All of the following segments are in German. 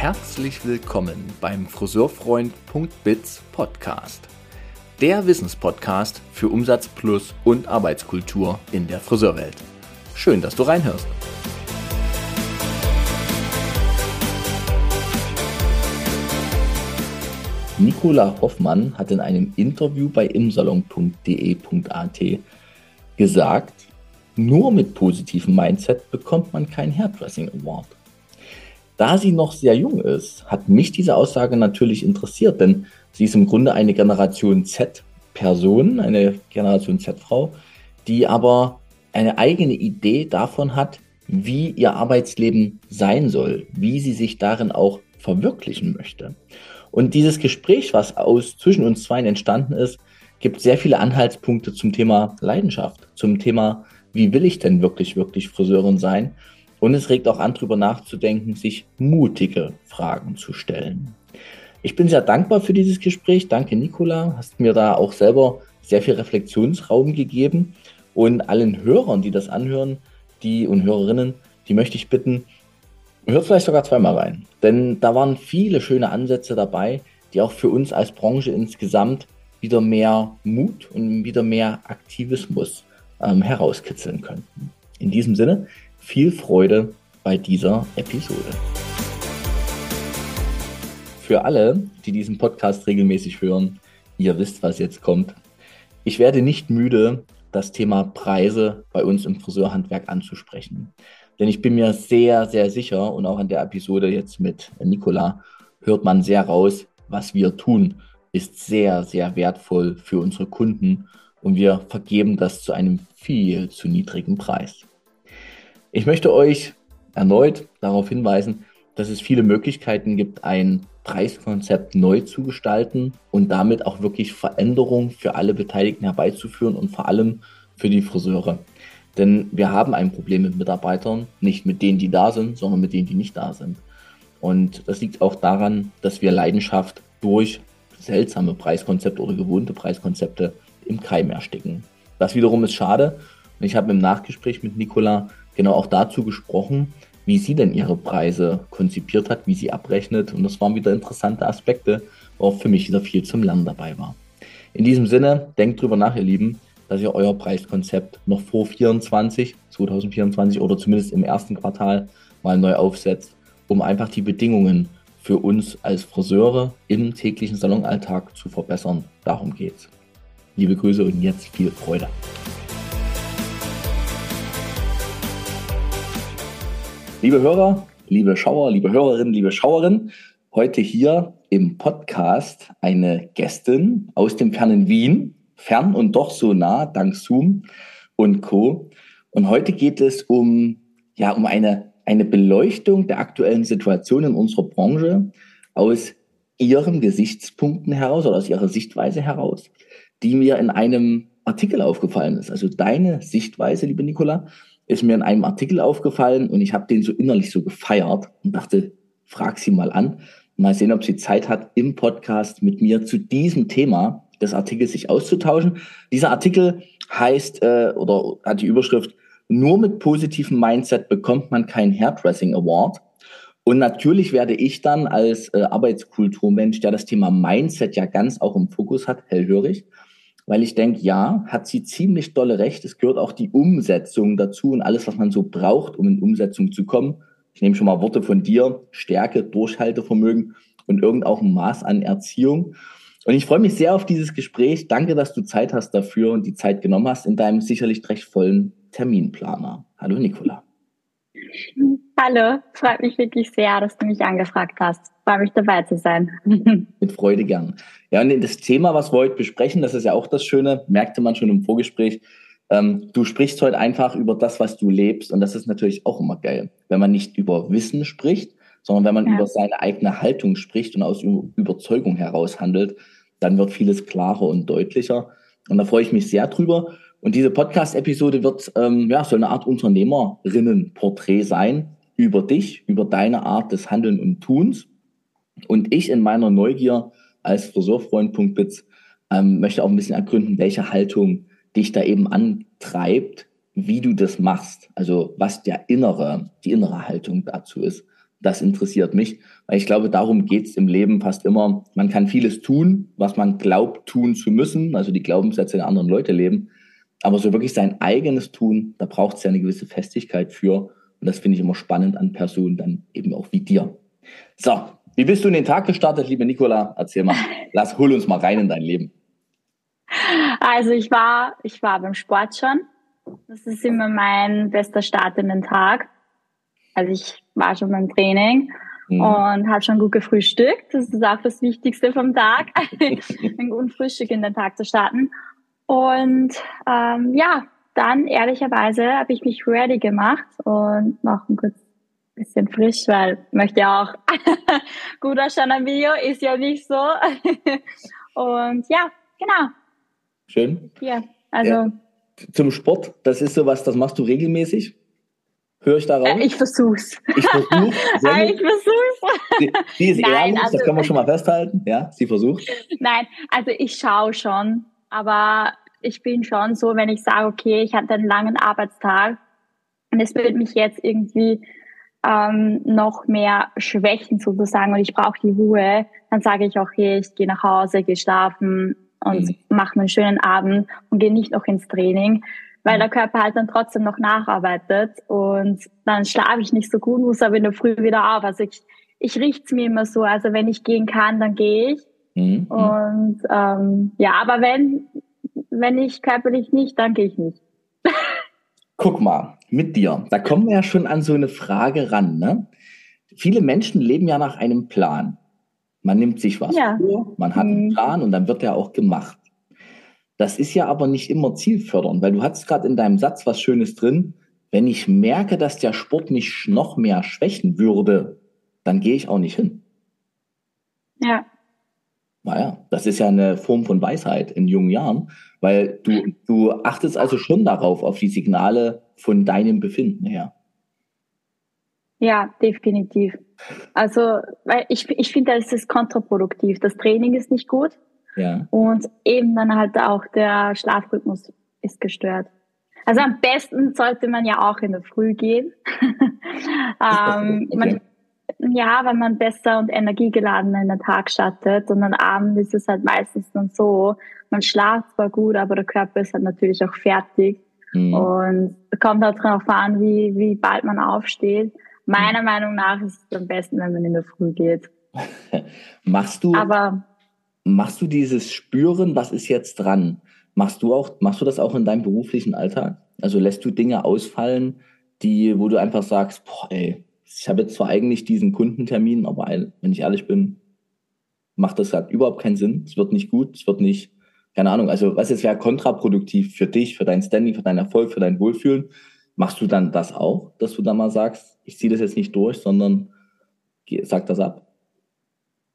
Herzlich willkommen beim Friseurfreund.biz Podcast. Der Wissenspodcast für Umsatz plus und Arbeitskultur in der Friseurwelt. Schön, dass du reinhörst. Nicola Hoffmann hat in einem Interview bei imsalon.de.at gesagt, nur mit positivem Mindset bekommt man keinen Hairdressing Award. Da sie noch sehr jung ist, hat mich diese Aussage natürlich interessiert, denn sie ist im Grunde eine Generation Z-Person, eine Generation Z-Frau, die aber eine eigene Idee davon hat, wie ihr Arbeitsleben sein soll, wie sie sich darin auch verwirklichen möchte. Und dieses Gespräch, was aus zwischen uns zwei entstanden ist, gibt sehr viele Anhaltspunkte zum Thema Leidenschaft, zum Thema, wie will ich denn wirklich, wirklich Friseurin sein? Und es regt auch an, darüber nachzudenken, sich mutige Fragen zu stellen. Ich bin sehr dankbar für dieses Gespräch. Danke, Nicola. Hast mir da auch selber sehr viel Reflexionsraum gegeben. Und allen Hörern, die das anhören, die und Hörerinnen, die möchte ich bitten, hört vielleicht sogar zweimal rein. Denn da waren viele schöne Ansätze dabei, die auch für uns als Branche insgesamt wieder mehr Mut und wieder mehr Aktivismus ähm, herauskitzeln könnten. In diesem Sinne, viel Freude bei dieser Episode. Für alle, die diesen Podcast regelmäßig hören, ihr wisst, was jetzt kommt. Ich werde nicht müde, das Thema Preise bei uns im Friseurhandwerk anzusprechen. Denn ich bin mir sehr, sehr sicher und auch in der Episode jetzt mit Nicola hört man sehr raus, was wir tun, ist sehr, sehr wertvoll für unsere Kunden und wir vergeben das zu einem viel zu niedrigen Preis. Ich möchte euch erneut darauf hinweisen, dass es viele Möglichkeiten gibt, ein Preiskonzept neu zu gestalten und damit auch wirklich Veränderungen für alle Beteiligten herbeizuführen und vor allem für die Friseure. Denn wir haben ein Problem mit Mitarbeitern, nicht mit denen, die da sind, sondern mit denen, die nicht da sind. Und das liegt auch daran, dass wir Leidenschaft durch seltsame Preiskonzepte oder gewohnte Preiskonzepte im Keim ersticken. Das wiederum ist schade. Und ich habe im Nachgespräch mit Nicola genau auch dazu gesprochen, wie sie denn ihre Preise konzipiert hat, wie sie abrechnet. Und das waren wieder interessante Aspekte, wo auch für mich wieder viel zum Lernen dabei war. In diesem Sinne, denkt drüber nach, ihr Lieben, dass ihr euer Preiskonzept noch vor 24, 2024 oder zumindest im ersten Quartal mal neu aufsetzt, um einfach die Bedingungen für uns als Friseure im täglichen Salonalltag zu verbessern. Darum geht's. Liebe Grüße und jetzt viel Freude. Liebe Hörer, liebe Schauer, liebe Hörerinnen, liebe Schauerinnen, heute hier im Podcast eine Gästin aus dem fernen Wien, fern und doch so nah, dank Zoom und Co. Und heute geht es um, ja, um eine, eine Beleuchtung der aktuellen Situation in unserer Branche aus ihren Gesichtspunkten heraus oder aus ihrer Sichtweise heraus, die mir in einem Artikel aufgefallen ist. Also deine Sichtweise, liebe Nicola, ist mir in einem Artikel aufgefallen und ich habe den so innerlich so gefeiert und dachte, frag sie mal an. Mal sehen, ob sie Zeit hat, im Podcast mit mir zu diesem Thema des Artikels sich auszutauschen. Dieser Artikel heißt äh, oder hat die Überschrift Nur mit positivem Mindset bekommt man kein Hairdressing Award. Und natürlich werde ich dann als äh, Arbeitskulturmensch, der das Thema Mindset ja ganz auch im Fokus hat, hellhörig weil ich denke, ja, hat sie ziemlich dolle recht. Es gehört auch die Umsetzung dazu und alles, was man so braucht, um in Umsetzung zu kommen. Ich nehme schon mal Worte von dir, Stärke, Durchhaltevermögen und irgend auch ein Maß an Erziehung. Und ich freue mich sehr auf dieses Gespräch. Danke, dass du Zeit hast dafür und die Zeit genommen hast in deinem sicherlich recht vollen Terminplaner. Hallo Nicola. Hallo, freut mich wirklich sehr, dass du mich angefragt hast. Freue mich dabei zu sein. Mit Freude gern. Ja, und das Thema, was wir heute besprechen, das ist ja auch das Schöne, merkte man schon im Vorgespräch. Ähm, du sprichst heute einfach über das, was du lebst. Und das ist natürlich auch immer geil, wenn man nicht über Wissen spricht, sondern wenn man ja. über seine eigene Haltung spricht und aus Überzeugung heraus handelt, dann wird vieles klarer und deutlicher. Und da freue ich mich sehr drüber. Und diese Podcast-Episode wird ähm, ja so eine Art Unternehmerinnen-Porträt sein über dich, über deine Art des Handeln und Tuns. Und ich in meiner Neugier als Friseurfreund.biz ähm, möchte auch ein bisschen ergründen, welche Haltung dich da eben antreibt, wie du das machst. Also was der innere, die innere Haltung dazu ist, Das interessiert mich, weil ich glaube, darum geht es im Leben fast immer. Man kann vieles tun, was man glaubt tun zu müssen, also die Glaubenssätze der anderen Leute leben. Aber so wirklich sein eigenes Tun, da braucht es ja eine gewisse Festigkeit für. Und das finde ich immer spannend an Personen dann eben auch wie dir. So, wie bist du in den Tag gestartet, liebe Nicola? Erzähl mal, lass, hol uns mal rein in dein Leben. Also ich war, ich war beim Sport schon. Das ist immer mein bester Start in den Tag. Also ich war schon beim Training mhm. und habe schon gut gefrühstückt. Das ist auch das Wichtigste vom Tag, ein guten Frühstück in den Tag zu starten. Und ähm, ja, dann ehrlicherweise habe ich mich ready gemacht und noch ein kurz bisschen frisch, weil ich möchte ja auch gut ausschauen am Video, ist ja nicht so. und ja, genau. Schön. Ja, also. Ja. Zum Sport, das ist sowas, das machst du regelmäßig? Höre ich darauf? Äh, ich versuch's. Ich versuch's. ich versuch's. Sie, sie ist Nein, ehrlich, also, das können wir schon mal festhalten. Ja, sie versucht. Nein, also ich schaue schon, aber ich bin schon so, wenn ich sage, okay, ich hatte einen langen Arbeitstag und es wird mich jetzt irgendwie ähm, noch mehr schwächen sozusagen und ich brauche die Ruhe, dann sage ich, okay, ich gehe nach Hause, gehe schlafen und mhm. mache einen schönen Abend und gehe nicht noch ins Training, weil mhm. der Körper halt dann trotzdem noch nacharbeitet und dann schlafe ich nicht so gut, muss aber in der Früh wieder auf. Also ich, ich richte mir immer so, also wenn ich gehen kann, dann gehe ich. Mhm. Und ähm, ja, aber wenn, wenn ich körperlich nicht, dann gehe ich nicht. Guck mal, mit dir. Da kommen wir ja schon an so eine Frage ran. Ne? Viele Menschen leben ja nach einem Plan. Man nimmt sich was ja. vor, man hat einen mhm. Plan und dann wird er auch gemacht. Das ist ja aber nicht immer zielfördernd, weil du hast gerade in deinem Satz was Schönes drin. Wenn ich merke, dass der Sport mich noch mehr schwächen würde, dann gehe ich auch nicht hin. Ja. Naja, das ist ja eine Form von Weisheit in jungen Jahren, weil du, du achtest also schon darauf, auf die Signale von deinem Befinden her. Ja, definitiv. Also, weil ich, ich finde, das ist kontraproduktiv. Das Training ist nicht gut. Ja. Und eben dann halt auch der Schlafrhythmus ist gestört. Also am besten sollte man ja auch in der Früh gehen. ähm, okay. man, ja, weil man besser und energiegeladener in den Tag startet. Und am Abend ist es halt meistens dann so, man schlaft zwar gut, aber der Körper ist halt natürlich auch fertig. Mhm. Und kommt halt darauf an, wie, wie bald man aufsteht. Meiner mhm. Meinung nach ist es am besten, wenn man in der Früh geht. machst du, aber, machst du dieses Spüren, was ist jetzt dran? Machst du auch, machst du das auch in deinem beruflichen Alltag? Also lässt du Dinge ausfallen, die, wo du einfach sagst, boah, ey, ich habe jetzt zwar eigentlich diesen Kundentermin, aber wenn ich ehrlich bin, macht das halt überhaupt keinen Sinn. Es wird nicht gut, es wird nicht, keine Ahnung, also was jetzt wäre kontraproduktiv für dich, für dein Standing, für deinen Erfolg, für dein Wohlfühlen. Machst du dann das auch, dass du da mal sagst, ich ziehe das jetzt nicht durch, sondern sag das ab?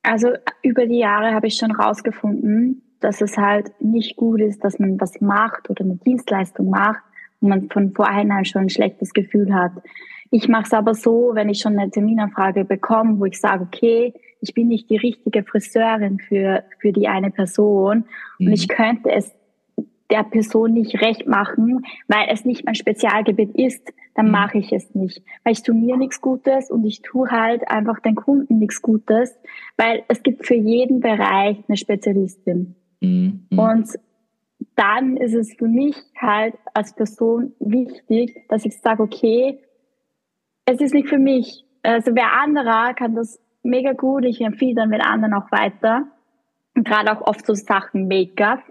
Also über die Jahre habe ich schon rausgefunden, dass es halt nicht gut ist, dass man was macht oder eine Dienstleistung macht und man von vornherein schon ein schlechtes Gefühl hat. Ich mache es aber so, wenn ich schon eine Terminanfrage bekomme, wo ich sage, okay, ich bin nicht die richtige Friseurin für, für die eine Person mhm. und ich könnte es der Person nicht recht machen, weil es nicht mein Spezialgebiet ist, dann mhm. mache ich es nicht. Weil ich tue mir nichts Gutes und ich tue halt einfach den Kunden nichts Gutes, weil es gibt für jeden Bereich eine Spezialistin. Mhm. Und dann ist es für mich halt als Person wichtig, dass ich sage, okay, es ist nicht für mich. Also wer anderer kann das mega gut. Ich empfehle dann mit anderen auch weiter. Und gerade auch oft so Sachen Make-up,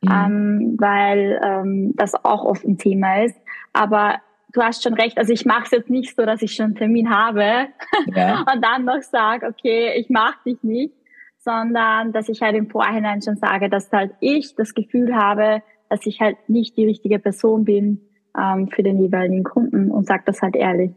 mhm. ähm, weil ähm, das auch oft ein Thema ist. Aber du hast schon recht. Also ich mache es jetzt nicht so, dass ich schon einen Termin habe ja. und dann noch sage, okay, ich mache dich nicht, sondern dass ich halt im Vorhinein schon sage, dass halt ich das Gefühl habe, dass ich halt nicht die richtige Person bin ähm, für den jeweiligen Kunden und sage das halt ehrlich.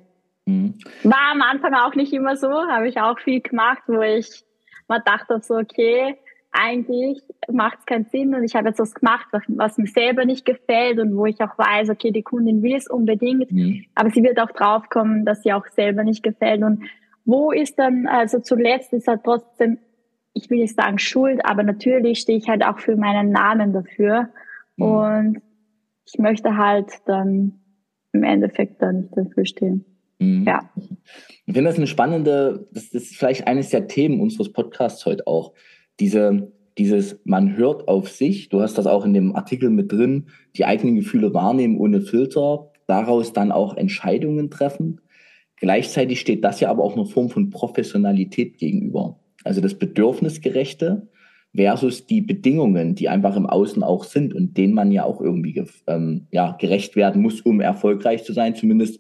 Mhm. War am Anfang auch nicht immer so, habe ich auch viel gemacht, wo ich mal dachte so, okay, eigentlich macht es keinen Sinn und ich habe jetzt was gemacht, was, was, mir selber nicht gefällt und wo ich auch weiß, okay, die Kundin will es unbedingt, mhm. aber sie wird auch draufkommen, dass sie auch selber nicht gefällt und wo ist dann, also zuletzt ist halt trotzdem, ich will nicht sagen Schuld, aber natürlich stehe ich halt auch für meinen Namen dafür mhm. und ich möchte halt dann im Endeffekt dann nicht dafür stehen. Mhm. Ja. Ich finde das eine spannende, das ist vielleicht eines der Themen unseres Podcasts heute auch. Diese, dieses, man hört auf sich, du hast das auch in dem Artikel mit drin, die eigenen Gefühle wahrnehmen ohne Filter, daraus dann auch Entscheidungen treffen. Gleichzeitig steht das ja aber auch eine Form von Professionalität gegenüber. Also das Bedürfnisgerechte versus die Bedingungen, die einfach im Außen auch sind und denen man ja auch irgendwie ähm, ja, gerecht werden muss, um erfolgreich zu sein, zumindest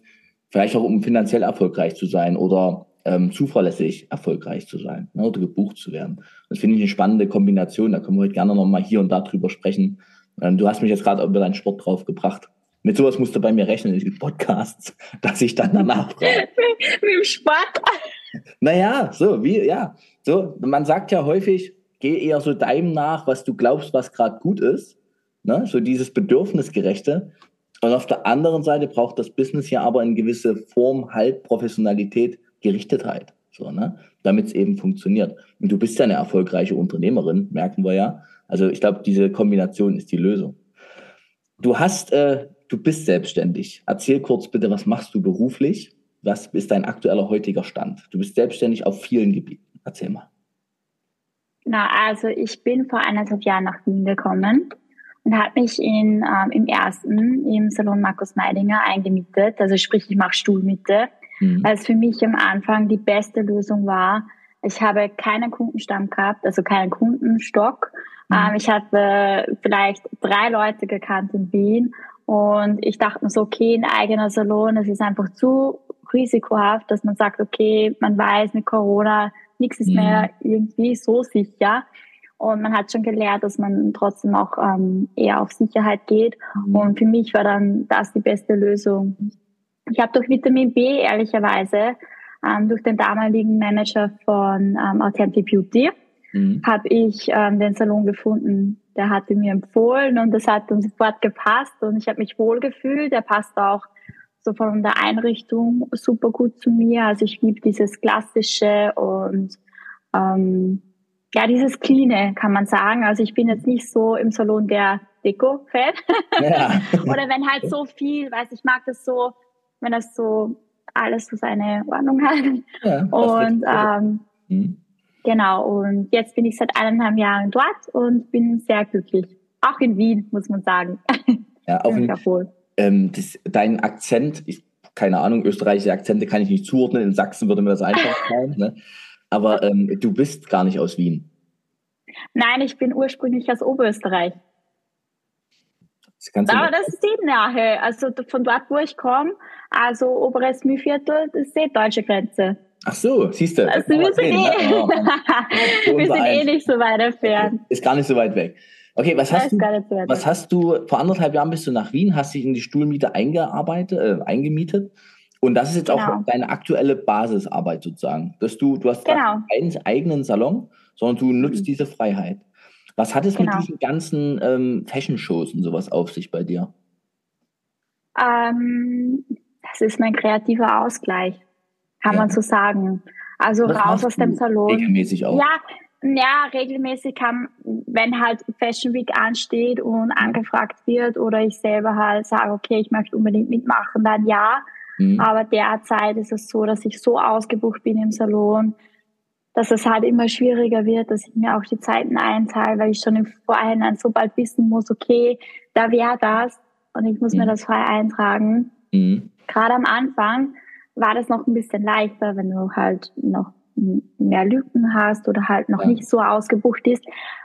vielleicht auch um finanziell erfolgreich zu sein oder ähm, zuverlässig erfolgreich zu sein ne, oder gebucht zu werden. Das finde ich eine spannende Kombination. Da können wir heute gerne noch mal hier und da drüber sprechen. Ähm, du hast mich jetzt gerade über deinen Sport drauf gebracht. Mit sowas musst du bei mir rechnen in den Podcasts, dass ich dann danach frage. Mit dem Sport? Naja, so, wie, ja. So, man sagt ja häufig, geh eher so deinem nach, was du glaubst, was gerade gut ist. Ne? So dieses Bedürfnisgerechte. Und auf der anderen Seite braucht das Business ja aber in gewisse Form halt Professionalität, Gerichtetheit, so, ne? damit es eben funktioniert. Und du bist ja eine erfolgreiche Unternehmerin, merken wir ja. Also ich glaube, diese Kombination ist die Lösung. Du hast, äh, du bist selbstständig. Erzähl kurz bitte, was machst du beruflich? Was ist dein aktueller heutiger Stand? Du bist selbstständig auf vielen Gebieten. Erzähl mal. Na, also ich bin vor eineinhalb Jahren nach Wien gekommen und habe mich in, ähm, im ersten im Salon Markus Meidinger eingemietet. Also sprich, ich mache Stuhlmiete, mhm. weil es für mich am Anfang die beste Lösung war. Ich habe keinen Kundenstamm gehabt, also keinen Kundenstock. Mhm. Ähm, ich hatte vielleicht drei Leute gekannt in Wien und ich dachte mir so, okay, ein eigener Salon, das ist einfach zu risikohaft, dass man sagt, okay, man weiß mit Corona, nichts ist mhm. mehr irgendwie so sicher. Und man hat schon gelernt, dass man trotzdem auch ähm, eher auf Sicherheit geht. Mhm. Und für mich war dann das die beste Lösung. Ich habe durch Vitamin B ehrlicherweise ähm, durch den damaligen Manager von ähm, Authentic Beauty mhm. habe ich ähm, den Salon gefunden. Der hatte mir empfohlen und das hat dann sofort gepasst und ich habe mich wohl gefühlt. Der passt auch so von der Einrichtung super gut zu mir. Also ich liebe dieses klassische und ähm, ja, dieses Cleane kann man sagen. Also ich bin jetzt nicht so im Salon der Deko-Fan. Ja. Oder wenn halt so viel, weiß ich mag das so, wenn das so alles so seine Ordnung hat. Ja, und ähm, mhm. genau, und jetzt bin ich seit eineinhalb Jahren dort und bin sehr glücklich. Auch in Wien, muss man sagen. Ja, auch in, ähm, das, dein Akzent, ich, keine Ahnung, österreichische Akzente kann ich nicht zuordnen. In Sachsen würde mir das einfach fallen. Ne? Aber ähm, du bist gar nicht aus Wien. Nein, ich bin ursprünglich aus Oberösterreich. Das Aber das ist die Nähe. Also von dort, wo ich komme, also oberes Mühlviertel, das ist die deutsche Grenze. Ach so, siehst du. Also wir, sind, eh, wir sind eh nicht so weit entfernt. Ist gar nicht so weit weg. Okay, was hast, du, was hast du, vor anderthalb Jahren bist du nach Wien, hast dich in die Stuhlmiete eingearbeitet, äh, eingemietet. Und das ist jetzt genau. auch deine aktuelle Basisarbeit sozusagen. Dass du, du hast genau. keinen eigenen Salon, sondern du nutzt mhm. diese Freiheit. Was hat es genau. mit diesen ganzen ähm, Fashion-Shows und sowas auf sich bei dir? Ähm, das ist mein kreativer Ausgleich, kann ja. man so sagen. Also Was raus aus dem Salon. Regelmäßig auch. Ja, ja, regelmäßig kann, wenn halt Fashion Week ansteht und angefragt wird oder ich selber halt sage, okay, ich möchte unbedingt mitmachen, dann ja. Mhm. Aber derzeit ist es so, dass ich so ausgebucht bin im Salon, dass es halt immer schwieriger wird, dass ich mir auch die Zeiten einteile, weil ich schon im Vorhinein so bald wissen muss, okay, da wäre das und ich muss mhm. mir das frei eintragen. Mhm. Gerade am Anfang war das noch ein bisschen leichter, wenn du halt noch mehr Lücken hast oder halt noch ja. nicht so ausgebucht ist,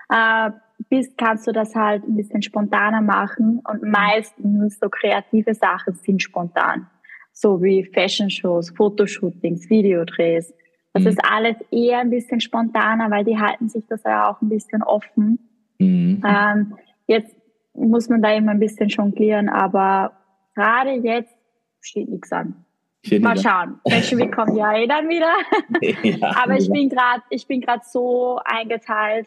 äh, bist, kannst du das halt ein bisschen spontaner machen und meistens so kreative Sachen sind spontan. So wie Fashion-Shows, Fotoshootings, Videodrehs. Das mhm. ist alles eher ein bisschen spontaner, weil die halten sich das ja auch ein bisschen offen. Mhm. Ähm, jetzt muss man da immer ein bisschen jonglieren, aber gerade jetzt steht nichts an. Mal schauen. Fashion Week kommt ja eh dann wieder. Ja, Aber ich bin gerade, ich bin gerade so eingeteilt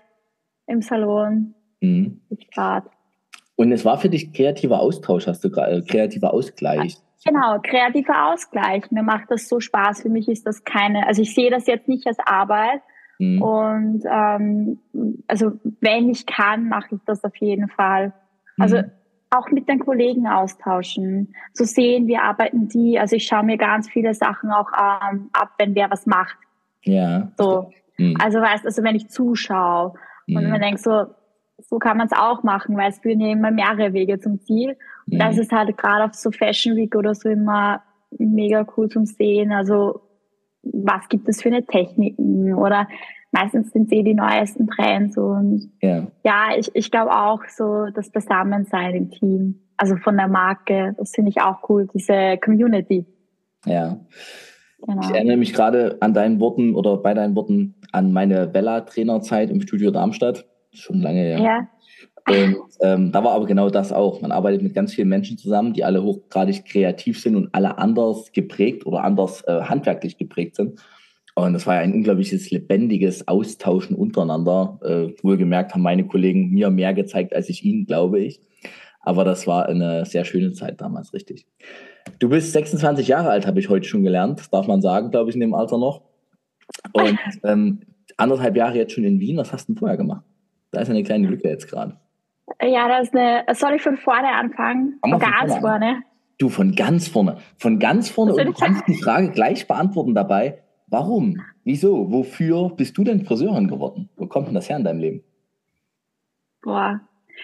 im Salon. Mhm. Grad. Und es war für dich kreativer Austausch, hast du gerade, äh, kreativer Ausgleich. Genau, kreativer Ausgleich. Mir macht das so Spaß. Für mich ist das keine, also ich sehe das jetzt nicht als Arbeit. Mhm. Und ähm, also wenn ich kann, mache ich das auf jeden Fall. Also mhm auch mit den Kollegen austauschen, zu sehen, wie arbeiten die. Also ich schaue mir ganz viele Sachen auch ähm, ab, wenn wer was macht. Ja. So. Mhm. Also weißt, also wenn ich zuschaue mhm. und man denkt so, so kann man es auch machen, weil es führen ja immer mehrere Wege zum Ziel. Und mhm. das ist halt gerade auf so Fashion Week oder so immer mega cool zum Sehen. Also was gibt es für eine Techniken oder meistens sind sie die neuesten Trends und ja, ja ich, ich glaube auch so das Beisammensein im Team, also von der Marke, das finde ich auch cool, diese Community. Ja. Genau. Ich erinnere mich gerade an deinen Worten oder bei deinen Worten an meine Bella-Trainerzeit im Studio Darmstadt. Schon lange her. Ja. Und ähm, da war aber genau das auch. Man arbeitet mit ganz vielen Menschen zusammen, die alle hochgradig kreativ sind und alle anders geprägt oder anders äh, handwerklich geprägt sind. Und das war ja ein unglaubliches, lebendiges Austauschen untereinander. Äh, wohlgemerkt haben meine Kollegen mir mehr gezeigt als ich ihnen, glaube ich. Aber das war eine sehr schöne Zeit damals, richtig. Du bist 26 Jahre alt, habe ich heute schon gelernt, darf man sagen, glaube ich, in dem Alter noch. Und ähm, anderthalb Jahre jetzt schon in Wien. Was hast du denn vorher gemacht? Da ist eine kleine Lücke jetzt gerade. Ja, das ist eine. Soll ich von vorne anfangen? Von ganz vorne. Du, von ganz vorne. Von ganz vorne und du kannst die Frage gleich beantworten dabei. Warum? Wieso? Wofür bist du denn Friseurin geworden? Wo kommt denn das her in deinem Leben? Boah,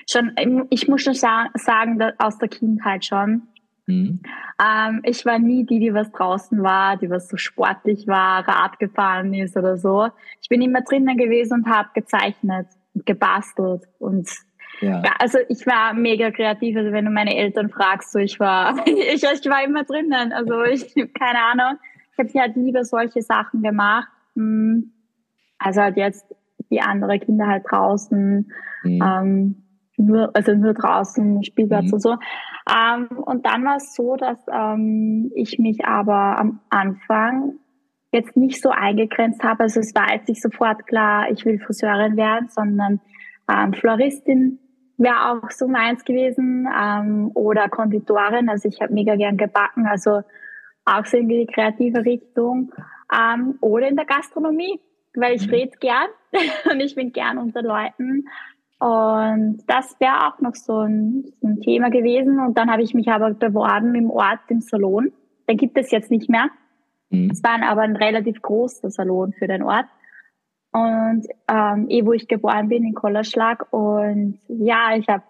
schon, ich muss schon sagen, aus der Kindheit schon. Mhm. Ähm, ich war nie die, die was draußen war, die was so sportlich war, Rad gefahren ist oder so. Ich bin immer drinnen gewesen und habe gezeichnet gebastelt und ja. ja. also ich war mega kreativ. Also wenn du meine Eltern fragst, so ich war, ich, ich war immer drinnen. Also ich, keine Ahnung. Ich habe halt lieber solche Sachen gemacht. Hm. Also halt jetzt die andere Kinder halt draußen. Mhm. Ähm, nur, also nur draußen, Spielplatz mhm. und so. Ähm, und dann war es so, dass ähm, ich mich aber am Anfang jetzt nicht so eingegrenzt habe. Also es war jetzt nicht sofort klar, ich will Friseurin werden, sondern ähm, Floristin wäre auch so meins gewesen ähm, oder Konditorin. Also ich habe mega gern gebacken, also auch so in die kreative Richtung ähm, oder in der Gastronomie, weil ich mhm. rede gern und ich bin gern unter Leuten. Und das wäre auch noch so ein, so ein, Thema gewesen. Und dann habe ich mich aber beworben im Ort, im Salon. Den gibt es jetzt nicht mehr. Mhm. Es war aber ein relativ großer Salon für den Ort. Und ähm, eh, wo ich geboren bin, in Kollerschlag. Und ja, ich habe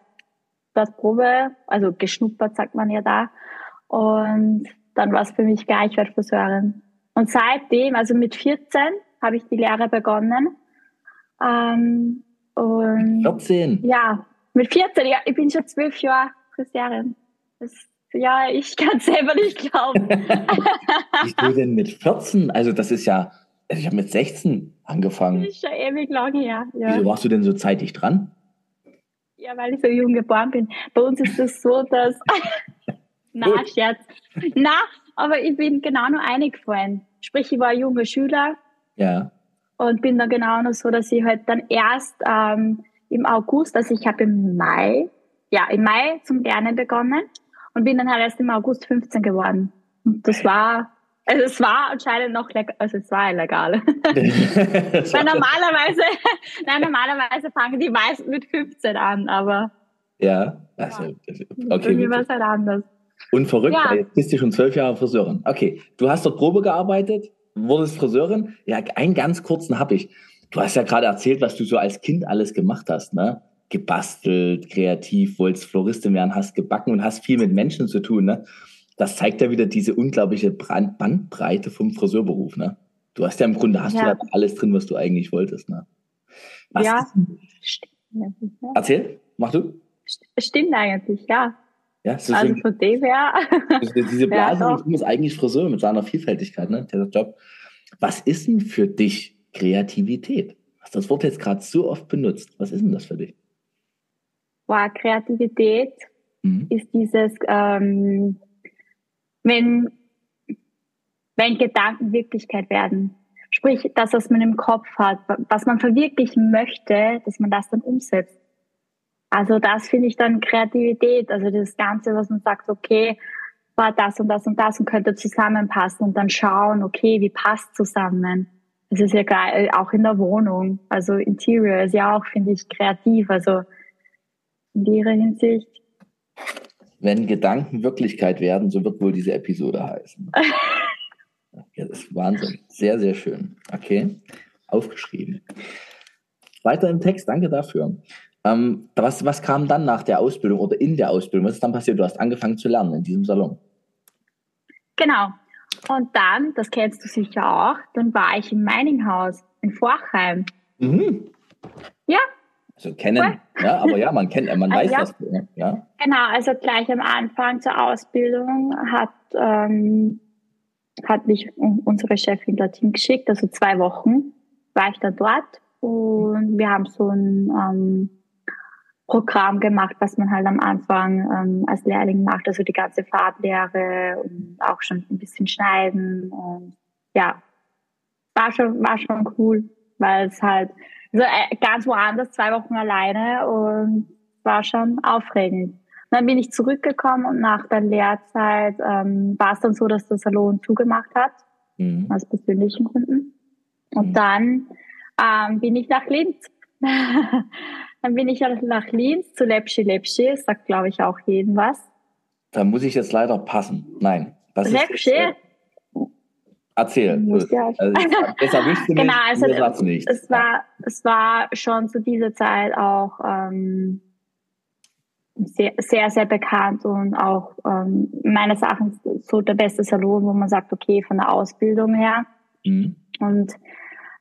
das Probe, also geschnuppert, sagt man ja da. Und dann war es für mich gleich, ich werde Friseurin. Und seitdem, also mit 14, habe ich die Lehre begonnen. Ähm, und 14? Ja, mit 14, ja, ich bin schon zwölf Jahre Friseurin. Das, ja, ich kann es selber nicht glauben. Wieso denn mit 14? Also das ist ja, also ich habe mit 16 angefangen. Das ist schon ewig lang her. Ja. Wieso warst du denn so zeitig dran? Ja, weil ich so jung geboren bin. Bei uns ist es so, dass... Na, Scherz. Na, aber ich bin genau nur eingefallen. Sprich, ich war ein junger Schüler. Ja. Und bin dann genau noch so, dass ich halt dann erst ähm, im August, also ich habe im Mai, ja, im Mai zum Lernen begonnen und bin dann halt erst im August 15 geworden. Und das war, also es war anscheinend noch legal, also es war illegal. Weil normalerweise, nein, normalerweise fangen die meisten mit 15 an, aber. Ja, also, okay. Mir war es halt anders. Und verrückt, ja. jetzt bist du schon zwölf Jahre Friseurin. Okay, du hast dort Probe gearbeitet, wurdest Friseurin. Ja, einen ganz kurzen habe ich. Du hast ja gerade erzählt, was du so als Kind alles gemacht hast, ne? Gebastelt, kreativ, wolltest Floristin werden, hast gebacken und hast viel mit Menschen zu tun, ne? Das zeigt ja wieder diese unglaubliche Bandbreite vom Friseurberuf, ne? Du hast ja im Grunde hast ja. du da alles drin, was du eigentlich wolltest, ne? Was ja. Erzähl, mach du. Stimmt eigentlich, ja. Ja, so also von dem her. Diese Blase ja, ist eigentlich Friseur mit seiner Vielfältigkeit, ne? Der Job. Was ist denn für dich Kreativität? Hast das Wort jetzt gerade so oft benutzt. Was ist denn das für dich? Wow, Kreativität mhm. ist dieses, ähm, wenn, wenn Gedanken Wirklichkeit werden. Sprich, das, was man im Kopf hat, was man verwirklichen möchte, dass man das dann umsetzt. Also das finde ich dann Kreativität, also das Ganze, was man sagt, okay, war das und das und das und könnte zusammenpassen und dann schauen, okay, wie passt zusammen. Das ist ja geil, auch in der Wohnung. Also Interior ist ja auch, finde ich, kreativ. Also in ihrer Hinsicht. Wenn Gedanken Wirklichkeit werden, so wird wohl diese Episode heißen. ja, das ist Wahnsinn. Sehr, sehr schön. Okay, aufgeschrieben. Weiter im Text, danke dafür. Ähm, was, was kam dann nach der Ausbildung oder in der Ausbildung? Was ist dann passiert? Du hast angefangen zu lernen in diesem Salon. Genau. Und dann, das kennst du sicher auch, dann war ich im Mininghaus in Vorheim. Mhm. Ja. Also kennen, ja, aber ja, man kennt, man weiß ja. das. Ja. Genau, also gleich am Anfang zur Ausbildung hat, ähm, hat mich unsere Chefin dorthin geschickt, also zwei Wochen war ich dann dort und wir haben so ein ähm, Programm gemacht, was man halt am Anfang ähm, als Lehrling macht, also die ganze Farblehre und auch schon ein bisschen schneiden und ja, war schon, war schon cool, weil es halt so äh, ganz woanders, zwei Wochen alleine und war schon aufregend. Und dann bin ich zurückgekommen und nach der Lehrzeit ähm, war es dann so, dass der Salon zugemacht hat, mhm. aus persönlichen Gründen. Und mhm. dann ähm, bin ich nach Linz Dann bin ich nach Linz zu Lepschi Lepschi, sagt glaube ich auch jeden was. Da muss ich jetzt leider passen. Nein. Das Lepschi? Ist, äh, erzähl. Ja. Also, erwischt du genau, also es, nicht. Es war, es war schon zu dieser Zeit auch ähm, sehr, sehr, sehr bekannt und auch ähm, meines Erachtens so der beste Salon, wo man sagt, okay, von der Ausbildung her. Mhm. Und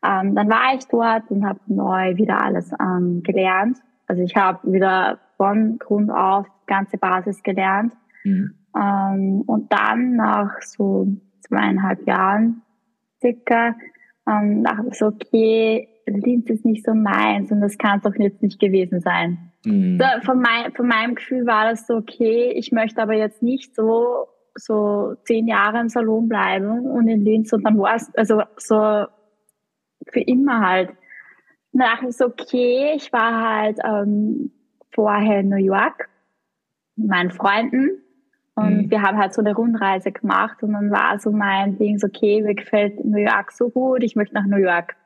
ähm, dann war ich dort und habe neu wieder alles ähm, gelernt. Also ich habe wieder von Grund auf die ganze Basis gelernt. Mhm. Ähm, und dann nach so zweieinhalb Jahren circa ähm, dachte ich so, okay, Linz ist nicht so meins und das kann es doch jetzt nicht gewesen sein. Mhm. So, von, mein, von meinem Gefühl war das so, okay, ich möchte aber jetzt nicht so so zehn Jahre im Salon bleiben und in Linz und dann war es, also so für immer halt. Ich so, okay, ich war halt ähm, vorher in New York mit meinen Freunden und mhm. wir haben halt so eine Rundreise gemacht und dann war so mein Ding so, okay, mir gefällt New York so gut, ich möchte nach New York.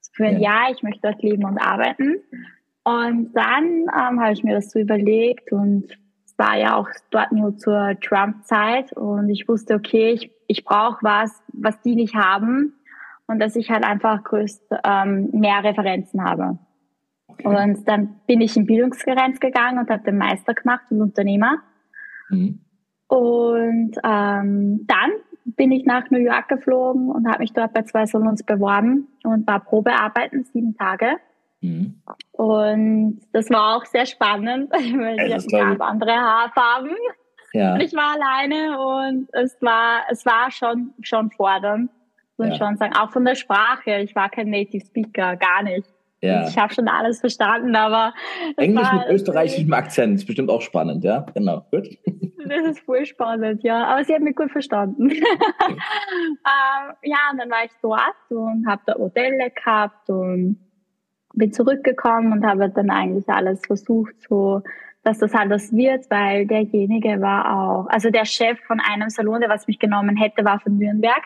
So für ein ja. Jahr, ich möchte dort leben und arbeiten. Und dann ähm, habe ich mir das so überlegt und es war ja auch dort nur zur Trump-Zeit und ich wusste, okay, ich, ich brauche was, was die nicht haben und dass ich halt einfach größt, ähm, mehr Referenzen habe. Okay. Und dann bin ich in Bildungsgrenz gegangen und habe den Meister gemacht und Unternehmer. Mhm. Und ähm, dann bin ich nach New York geflogen und habe mich dort bei zwei Salons beworben und war Probearbeiten, sieben Tage. Mhm. Und das war auch sehr spannend, weil ich hatten ganz andere Haarfarben. Ja. Und ich war alleine und es war, es war schon, schon fordernd muss ja. schon sagen. Auch von der Sprache. Ich war kein Native Speaker, gar nicht. Ja. Ich habe schon alles verstanden, aber. Englisch war, mit österreichischem Akzent ist bestimmt auch spannend, ja? Genau, gut. Das ist voll spannend, ja. Aber sie hat mich gut verstanden. Okay. ähm, ja, und dann war ich dort und habe da Modelle gehabt und bin zurückgekommen und habe dann eigentlich alles versucht, so dass das alles wird, weil derjenige war auch, also der Chef von einem Salon, der was mich genommen hätte, war von Nürnberg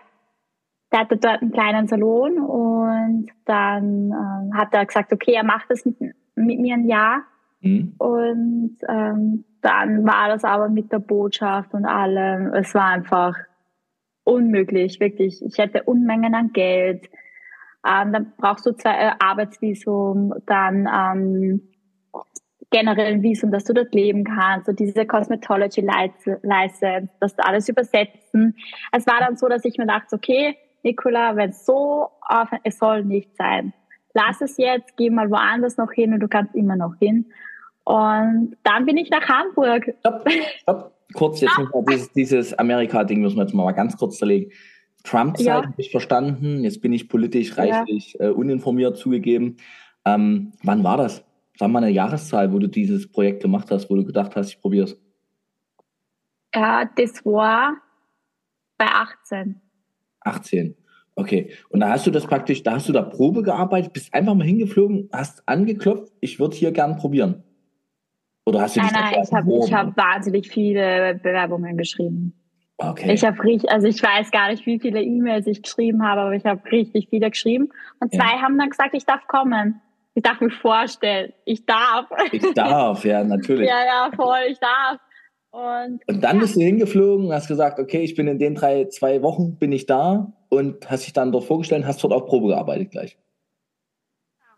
der hatte dort einen kleinen Salon und dann ähm, hat er gesagt, okay, er macht das mit, mit mir ein Jahr. Mhm. Und ähm, dann war das aber mit der Botschaft und allem, es war einfach unmöglich, wirklich. Ich hätte Unmengen an Geld. Ähm, dann brauchst du zwei äh, Arbeitsvisum, dann ähm, generell ein Visum, dass du dort leben kannst, und diese Cosmetology License, das alles übersetzen. Es war dann so, dass ich mir dachte, okay, Nicola, wenn es so aufhört, es soll nicht sein. Lass es jetzt, geh mal woanders noch hin und du kannst immer noch hin. Und dann bin ich nach Hamburg. Stopp, stopp. Kurz jetzt ah. dieses, dieses Amerika-Ding müssen wir jetzt mal ganz kurz zerlegen. Trump-Zeit ja. habe ich verstanden. Jetzt bin ich politisch reichlich ja. äh, uninformiert zugegeben. Ähm, wann war das? Sag mal eine Jahreszahl, wo du dieses Projekt gemacht hast, wo du gedacht hast, ich probiere es. Ja, das war bei 18. 18. Okay. Und da hast du das praktisch, da hast du da Probe gearbeitet, bist einfach mal hingeflogen, hast angeklopft, ich würde hier gern probieren. Oder hast du Nein, nein, ich habe hab wahnsinnig viele Bewerbungen geschrieben. Okay. Ich habe richtig, also ich weiß gar nicht, wie viele E-Mails ich geschrieben habe, aber ich habe richtig viele geschrieben. Und zwei ja. haben dann gesagt, ich darf kommen. Ich darf mich vorstellen. Ich darf. Ich darf, ja, natürlich. ja, ja, voll, ich darf. Und, und dann ja. bist du hingeflogen, hast gesagt, okay, ich bin in den drei, zwei Wochen bin ich da und hast dich dann dort vorgestellt, hast dort auch Probe gearbeitet gleich.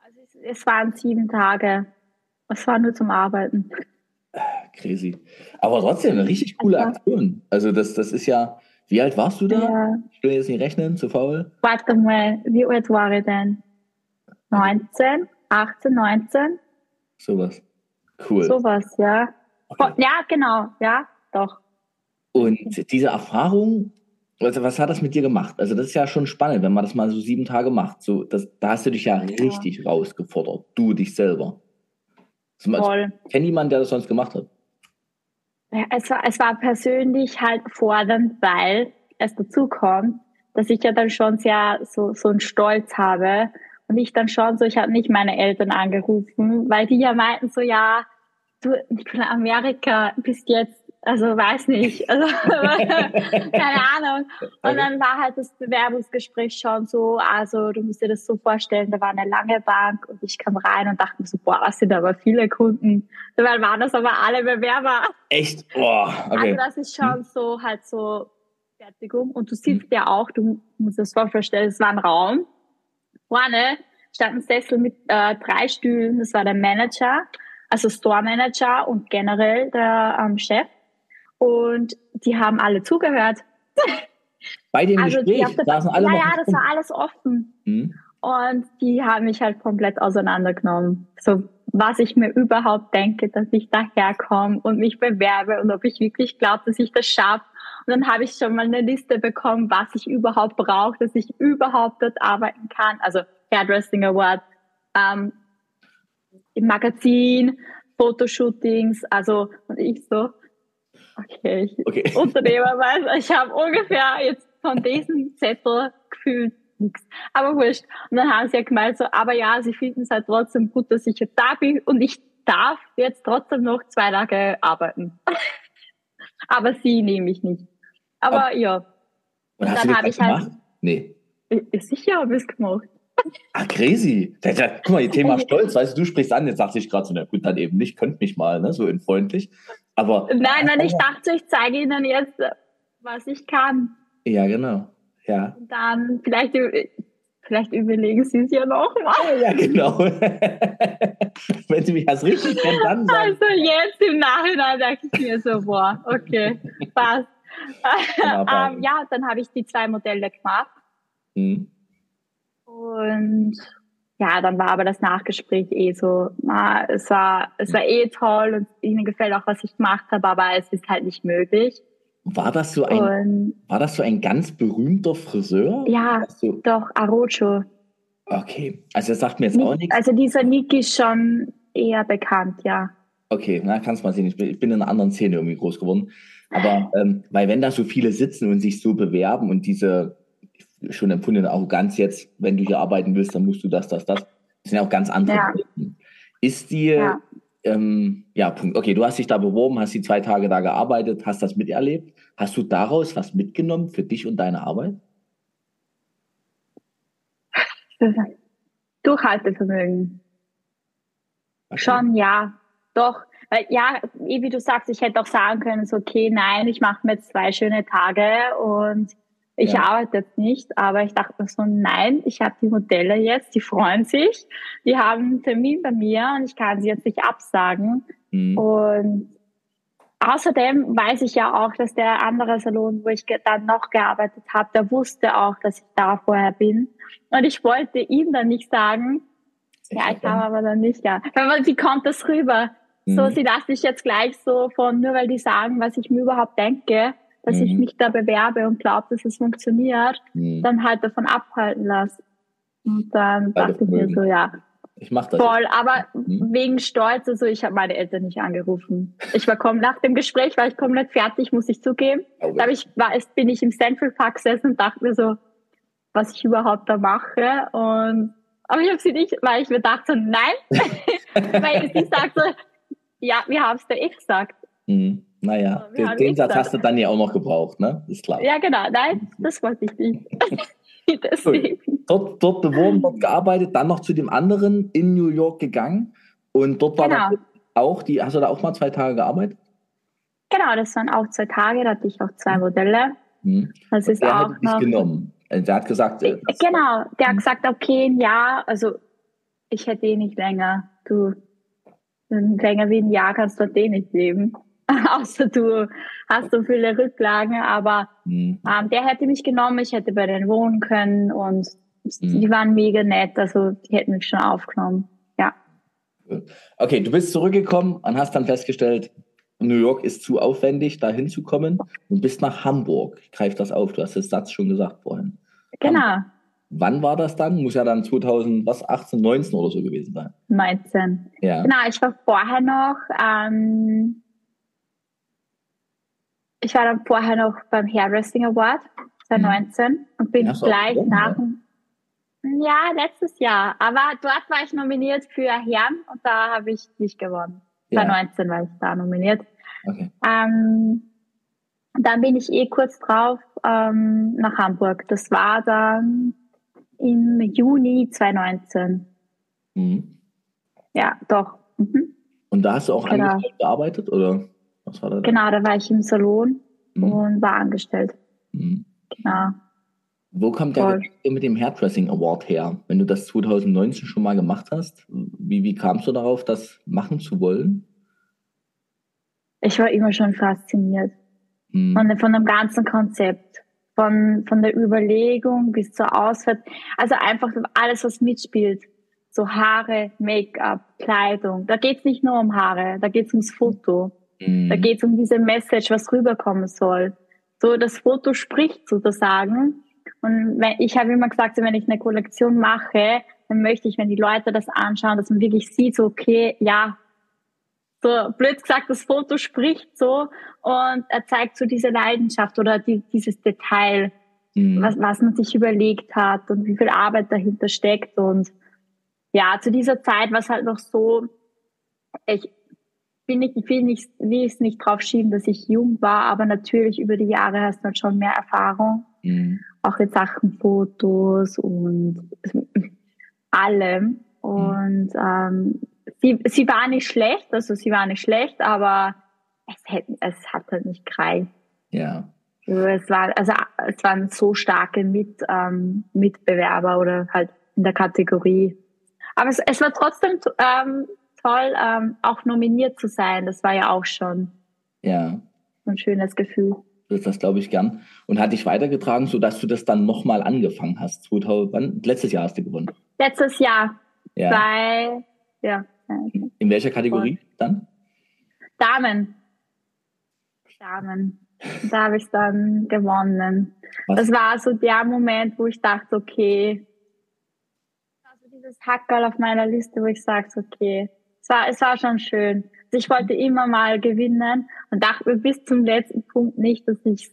Also es, es waren sieben Tage. Es war nur zum Arbeiten. Crazy. Aber trotzdem eine richtig coole Aktion. Also das, das ist ja, wie alt warst du da? Ja. Ich will jetzt nicht rechnen, zu faul. Warte mal, wie alt war ich denn? 19, 18, 19? Sowas. Cool. Sowas, ja. Okay. Ja, genau, ja, doch. Und diese Erfahrung, also was hat das mit dir gemacht? Also das ist ja schon spannend, wenn man das mal so sieben Tage macht. So, das, da hast du dich ja, ja. richtig rausgefordert, du dich selber. Voll. Ich kenne niemanden, der das sonst gemacht hat. Ja, es, war, es war persönlich halt fordernd, weil es dazu kommt, dass ich ja dann schon sehr so, so einen Stolz habe und ich dann schon so, ich habe nicht meine Eltern angerufen, weil die ja meinten so, ja, du in Amerika bist jetzt, also weiß nicht, also keine Ahnung. Und dann war halt das Bewerbungsgespräch schon so, also du musst dir das so vorstellen, da war eine lange Bank und ich kam rein und dachte mir so, boah, das sind aber viele Kunden. Dabei waren das aber alle Bewerber. Echt? Boah, okay. Also das ist schon hm. so halt so Fertigung. Und du siehst hm. ja auch, du musst dir das vorstellen, es war ein Raum. Vorne stand ein Sessel mit äh, drei Stühlen, das war der Manager also Store Manager und generell der ähm, Chef. Und die haben alle zugehört. Bei dem also Gespräch saßen alle Ja, ja, das war alles offen. Mhm. Und die haben mich halt komplett auseinandergenommen. So, was ich mir überhaupt denke, dass ich daherkomme und mich bewerbe und ob ich wirklich glaube, dass ich das schaffe. Und dann habe ich schon mal eine Liste bekommen, was ich überhaupt brauche, dass ich überhaupt dort arbeiten kann. Also Hairdressing Award, ähm, im Magazin, Fotoshootings, also und ich so, okay, ich okay. Unternehmer weiß, ich habe ungefähr jetzt von diesem Zettel gefühlt nichts. Aber wurscht. Und dann haben sie ja gemeint so, aber ja, sie finden es halt trotzdem gut, dass ich jetzt da bin und ich darf jetzt trotzdem noch zwei Tage arbeiten. aber sie nehme ich nicht. Aber, aber ja. Und, und dann habe ich halt. Nee. Sicher habe ich es gemacht. Ah, crazy. Guck mal, Thema Stolz, weißt du, du sprichst an, jetzt dachte ich gerade so, na gut, dann eben nicht, könnt mich mal, ne, so in freundlich. Aber. Nein, nein, ich dachte, ich zeige Ihnen jetzt, was ich kann. Ja, genau. Ja. Und dann, vielleicht, vielleicht überlegen Sie es ja nochmal. Ja, genau. Wenn Sie mich als richtig kennen, dann. Sagen. Also jetzt im Nachhinein denke ich mir so, boah, okay, passt. ähm, ja, dann habe ich die zwei Modelle gemacht. Mhm. Und ja, dann war aber das Nachgespräch eh so, na, es war, es war eh toll und ihnen gefällt auch, was ich gemacht habe, aber es ist halt nicht möglich. War das so ein, und, war das so ein ganz berühmter Friseur? Ja, du, doch, Arocho. Okay, also das sagt mir jetzt Nick, auch nichts. Also dieser Nick ist schon eher bekannt, ja. Okay, na, kannst mal sehen. Ich bin, ich bin in einer anderen Szene irgendwie groß geworden. Aber, ähm, weil wenn da so viele sitzen und sich so bewerben und diese, schon empfundene Arroganz jetzt, wenn du hier arbeiten willst, dann musst du das, das, das. Das sind ja auch ganz andere ja. Ist dir, ja. Ähm, ja, Punkt. Okay, du hast dich da beworben, hast die zwei Tage da gearbeitet, hast das miterlebt. Hast du daraus was mitgenommen für dich und deine Arbeit? Durchhaltevermögen. Okay. Schon, ja. Doch. Ja, wie du sagst, ich hätte auch sagen können, so, okay, nein, ich mache mir jetzt zwei schöne Tage und ich ja. arbeite jetzt nicht, aber ich dachte so, nein, ich habe die Modelle jetzt, die freuen sich, die haben einen Termin bei mir und ich kann sie jetzt nicht absagen. Mhm. Und außerdem weiß ich ja auch, dass der andere Salon, wo ich dann noch gearbeitet habe, der wusste auch, dass ich da vorher bin. Und ich wollte ihm dann nicht sagen, ich ja, ich habe aber dann nicht, ja. Wie kommt das rüber? Mhm. So, sie lassen sich jetzt gleich so von, nur weil die sagen, was ich mir überhaupt denke, dass mhm. ich mich da bewerbe und glaube, dass es funktioniert, mhm. dann halt davon abhalten lasse. Und dann Beide dachte ich mir so, ja. Ich mach das. Voll, aber mhm. wegen Stolz, also ich habe meine Eltern nicht angerufen. Ich war kaum nach dem Gespräch, war ich komplett fertig, muss ich zugeben. Okay. Da ich, war, bin ich im Central Park gesessen und dachte mir so, was ich überhaupt da mache. Und aber ich habe sie nicht, weil ich mir dachte so, nein, weil sie sagt so, ja, wir haben es dir eh gesagt. Mhm. Naja, den, den Satz hast du dann ja auch noch gebraucht, ne? Ist klar. Ja, genau. Nein, das wollte ich nicht. dort, dort beworben, dort gearbeitet, dann noch zu dem anderen in New York gegangen. Und dort war genau. auch die, hast du da auch mal zwei Tage gearbeitet? Genau, das waren auch zwei Tage, da hatte ich auch zwei Modelle. Mhm. Das ist der auch hat dich genommen. Also Der hat gesagt, äh, das- Genau, der hat gesagt, okay, ein Jahr, also ich hätte eh nicht länger. Du, länger wie ein Jahr kannst du dort eh nicht leben. Außer du hast so viele Rücklagen, aber Mhm. ähm, der hätte mich genommen, ich hätte bei denen wohnen können und Mhm. die waren mega nett, also die hätten mich schon aufgenommen. Ja. Okay, du bist zurückgekommen und hast dann festgestellt, New York ist zu aufwendig, da hinzukommen und bist nach Hamburg. Ich greife das auf, du hast den Satz schon gesagt vorhin. Genau, Wann war das dann? Muss ja dann 2018, 19 oder so gewesen sein. 19. Ja. Genau, ich war vorher noch, ähm, ich war dann vorher noch beim Hairdressing Award 2019 und bin gleich gewonnen, nach ja? dem, ja, letztes Jahr. Aber dort war ich nominiert für Herren und da habe ich nicht gewonnen. ja. 2019 war ich da nominiert. Okay. Ähm, dann bin ich eh kurz drauf ähm, nach Hamburg. Das war dann im Juni 2019. Mhm. Ja, doch. Mhm. Und da hast du auch Genau. angestellt gearbeitet oder was war da? Genau, da war ich im Salon Mhm. und war angestellt. Mhm. Genau. Wo kommt der. Gedanke mit dem Hairdressing Award her? Wenn du das 2019 schon mal gemacht hast, wie, wie kamst du darauf, das machen zu wollen? Ich war immer schon fasziniert Mhm. von, von dem ganzen Konzept. Von, von der Überlegung bis zur Ausfahrt. Also einfach alles, was mitspielt. So Haare, Make-up, Kleidung. Da geht's nicht nur um Haare, da geht's ums Foto. Mhm. Da geht's um diese Message, was rüberkommen soll. So, das Foto spricht sozusagen. Und wenn, ich habe immer gesagt, wenn ich eine Kollektion mache, dann möchte ich, wenn die Leute das anschauen, dass man wirklich sieht, so, okay, ja, so blöd gesagt, das Foto spricht so und er zeigt so diese Leidenschaft oder die, dieses Detail, Mhm. was, was man sich überlegt hat und wie viel Arbeit dahinter steckt. Und ja, zu dieser Zeit war es halt noch so, ich bin nicht, ich will nicht, will es nicht drauf schieben, dass ich jung war, aber natürlich über die Jahre hast du halt schon mehr Erfahrung, Mhm. auch in Sachen Fotos und allem. Und ähm, sie, sie war nicht schlecht, also sie war nicht schlecht, aber es, hätte, es hat halt nicht gereicht. Ja. Also Es war, also es waren so starke Mit, ähm, Mitbewerber oder halt in der Kategorie. Aber es, es war trotzdem ähm, toll, ähm, auch nominiert zu sein. Das war ja auch schon Ja. ein schönes Gefühl. Das, das glaube ich gern. Und hat dich weitergetragen, sodass du das dann nochmal angefangen hast. 2000, wann? Letztes Jahr hast du gewonnen. Letztes Jahr Ja. bei ja, In welcher Kategorie dann? Damen. Damen. Da habe ich dann gewonnen. Was? Das war so der Moment, wo ich dachte, okay, also dieses Hackerl auf meiner Liste, wo ich sage, okay, es war, es war schon schön. Also ich wollte immer mal gewinnen und dachte mir bis zum letzten Punkt nicht, dass ich,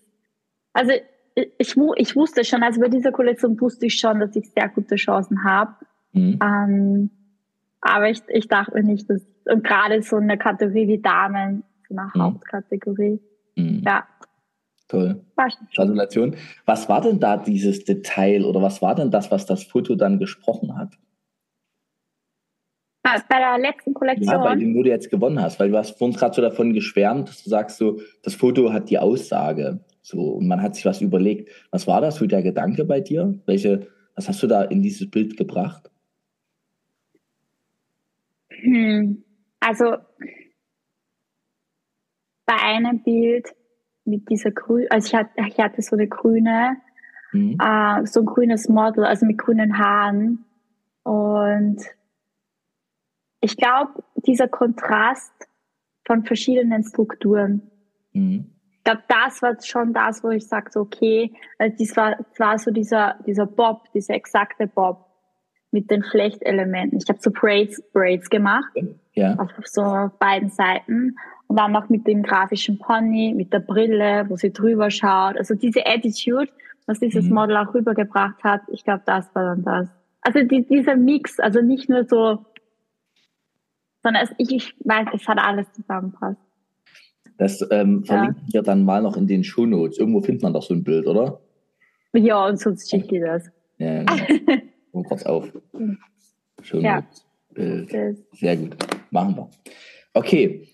also ich, ich, ich wusste schon, also bei dieser Kollektion wusste ich schon, dass ich sehr gute Chancen habe. Mhm. Ähm, aber ich, ich dachte mir nicht, dass, und gerade so eine Kategorie wie Damen, so eine Mhm. Hauptkategorie, Mhm. ja, Toll. Gratulation. Was war denn da dieses Detail oder was war denn das, was das Foto dann gesprochen hat? Ah, Bei der letzten Ja, bei Kollektion, dem, wo du jetzt gewonnen hast, weil du hast vorhin gerade so davon geschwärmt, dass du sagst so, das Foto hat die Aussage. So, und man hat sich was überlegt. Was war das für der Gedanke bei dir? Welche, was hast du da in dieses Bild gebracht? hm, also bei einem Bild mit dieser grün, also ich hatte, ich hatte so eine grüne, Mhm. äh, so ein grünes Model, also mit grünen Haaren. Und ich glaube, dieser Kontrast von verschiedenen Strukturen, Mhm. ich glaube, das war schon das, wo ich sage, so, okay, also das war, das war so dieser, dieser Bob, dieser exakte Bob mit den Flechtelementen. Ich habe so Braids, Braids gemacht Ja. auf so beiden Seiten und dann noch mit dem grafischen Pony, mit der Brille, wo sie drüber schaut. Also diese Attitude, was dieses Mhm. Model auch rübergebracht hat, ich glaube, das war dann das. Also die, dieser Mix, also nicht nur so, sondern es, ich, ich weiß, es hat alles zusammenpasst. Das ähm, verlinken wir dann mal noch in den Shownotes. Irgendwo findet man doch so ein Bild, oder? Ja, und sonst schicke ich das. Ja, genau. Mal kurz auf. Shownotes. Bild. das Sehr gut. Machen wir. Okay.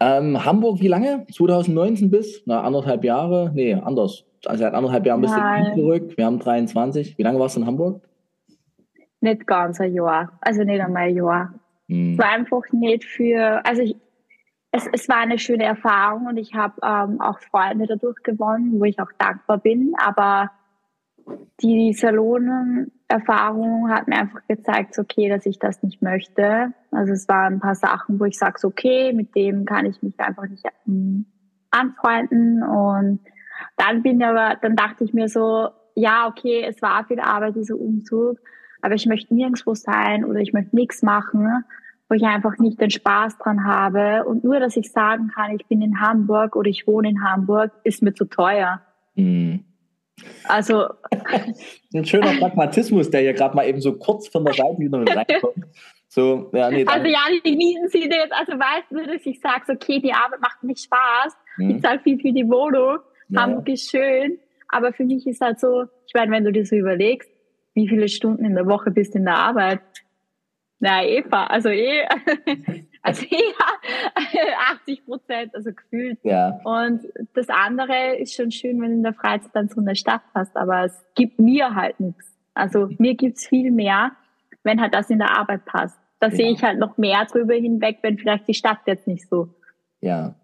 Ähm, Hamburg, wie lange? 2019 bis? Na, anderthalb Jahre? Nee, anders. Also seit anderthalb Jahren bist du zurück. Wir haben 23. Wie lange warst du in Hamburg? Nicht ganz ein Jahr. Also nicht einmal ein Jahr. Es war einfach nicht für, also ich, es, es war eine schöne Erfahrung und ich habe ähm, auch Freunde dadurch gewonnen, wo ich auch dankbar bin. Aber die Salonen-Erfahrung hat mir einfach gezeigt, okay, dass ich das nicht möchte. Also es waren ein paar Sachen, wo ich sage, okay, mit dem kann ich mich einfach nicht ähm, anfreunden. Und dann bin ich aber, dann dachte ich mir so, ja, okay, es war viel Arbeit, dieser Umzug, aber ich möchte nirgendwo sein oder ich möchte nichts machen, wo ich einfach nicht den Spaß dran habe. Und nur, dass ich sagen kann, ich bin in Hamburg oder ich wohne in Hamburg, ist mir zu teuer. Mhm. Also. Ein schöner Pragmatismus, der hier gerade mal eben so kurz von der Seite wieder reinkommt. So, ja, nee, also ja, die Mieten sind jetzt, also weißt du, dass ich sage, okay, die Arbeit macht nicht Spaß, hm. ich zahle viel für die Wohnung, ja. Hamburg ist schön, aber für mich ist halt so, ich meine, wenn du dir so überlegst, wie viele Stunden in der Woche bist du in der Arbeit? Na, Eva, also eh, also eher 80 Prozent, also gefühlt. Ja. Und das andere ist schon schön, wenn du in der Freizeit dann so eine Stadt hast, aber es gibt mir halt nichts. Also mir gibt's viel mehr, wenn halt das in der Arbeit passt. Da ja. sehe ich halt noch mehr drüber hinweg, wenn vielleicht die Stadt jetzt nicht so. Ja.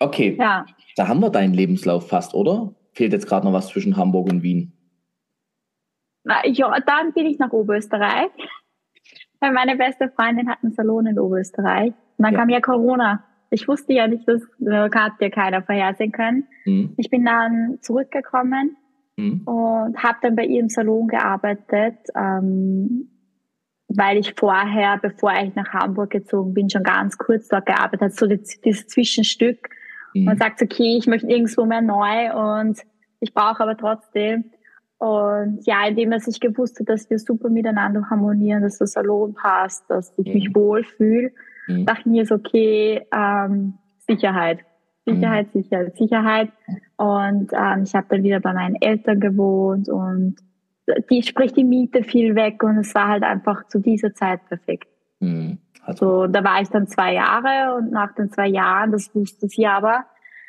Okay. Ja. Da haben wir deinen Lebenslauf fast, oder? Fehlt jetzt gerade noch was zwischen Hamburg und Wien? Na, ja, dann bin ich nach Oberösterreich. Weil meine beste Freundin hat einen Salon in Oberösterreich. Und dann ja. kam ja Corona. Ich wusste ja nicht, das hat ja keiner vorhersehen können. Mhm. Ich bin dann zurückgekommen mhm. und habe dann bei ihrem Salon gearbeitet, ähm, weil ich vorher, bevor ich nach Hamburg gezogen bin, schon ganz kurz dort gearbeitet habe, so dieses Zwischenstück. Mhm. Und sagt, okay, ich möchte irgendwo mehr neu und ich brauche aber trotzdem und ja, indem dass ich gewusst habe, dass wir super miteinander harmonieren, dass der Salon passt, dass ich mhm. mich wohlfühle, mhm. dachte ich mir so, okay, ähm, Sicherheit. Sicherheit, mhm. Sicherheit, Sicherheit. Und ähm, ich habe dann wieder bei meinen Eltern gewohnt und die spricht die Miete viel weg und es war halt einfach zu dieser Zeit perfekt. Mhm. Also, da war ich dann zwei Jahre und nach den zwei Jahren, das wusste sie aber,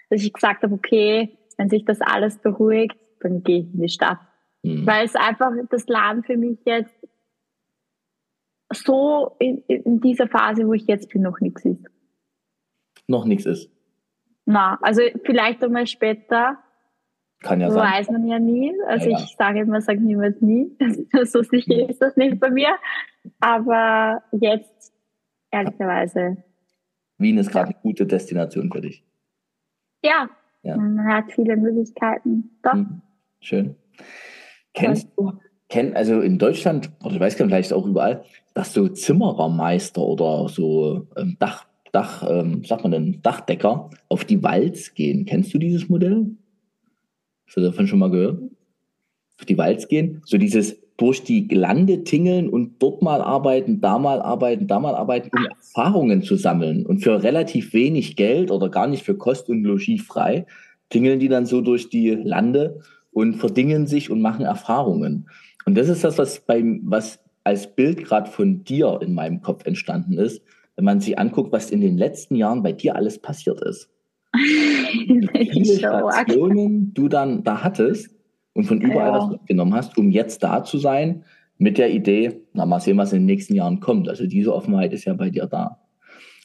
dass ich gesagt habe, okay, wenn sich das alles beruhigt, dann gehe ich in die Stadt. Mhm. Weil es einfach das Land für mich jetzt so in, in, dieser Phase, wo ich jetzt bin, noch nichts ist. Noch nichts ist. Na, also vielleicht einmal später. Kann ja sein. Weiß man ja nie. Also ja, ja. ich sage immer, sage niemals nie. so sicher ist das nicht bei mir. Aber jetzt, ehrlicherweise. Wien ist gerade ja. eine gute Destination für dich. Ja, man hat viele Möglichkeiten. Doch. Hm. Schön. Kennst du, kenn, also in Deutschland, oder ich weiß gar nicht, vielleicht auch überall, dass so Zimmerermeister oder so ähm, Dach, Dach, ähm, sagt man denn, Dachdecker auf die Walz gehen. Kennst du dieses Modell? Hast du davon schon mal gehört? Auf die Walz gehen? So dieses durch die Lande tingeln und dort mal arbeiten, da mal arbeiten, da mal arbeiten, um Erfahrungen zu sammeln. Und für relativ wenig Geld oder gar nicht für Kost und Logis frei, tingeln die dann so durch die Lande und verdingen sich und machen Erfahrungen. Und das ist das, was beim, was als Bild gerade von dir in meinem Kopf entstanden ist, wenn man sich anguckt, was in den letzten Jahren bei dir alles passiert ist. Wie Stationen du dann da hattest und von überall ja. was mitgenommen hast, um jetzt da zu sein mit der Idee, na mal sehen, was in den nächsten Jahren kommt. Also diese Offenheit ist ja bei dir da.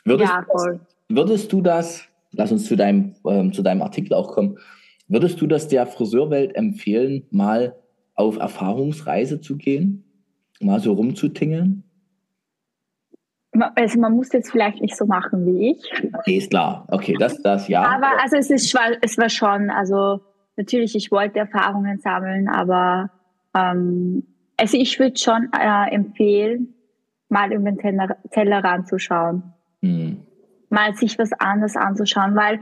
Würdest, ja, voll. würdest du das, lass uns zu deinem, ähm, zu deinem Artikel auch kommen, Würdest du das der Friseurwelt empfehlen, mal auf Erfahrungsreise zu gehen? Mal so rumzutingeln? Also man muss jetzt vielleicht nicht so machen wie ich. Okay, ist klar. Okay, das, das ja. Aber also es ist es war schon, also natürlich, ich wollte Erfahrungen sammeln, aber ähm, also ich würde schon äh, empfehlen, mal über den Teller, Tellerrand zu schauen. Hm. Mal sich was anderes anzuschauen, weil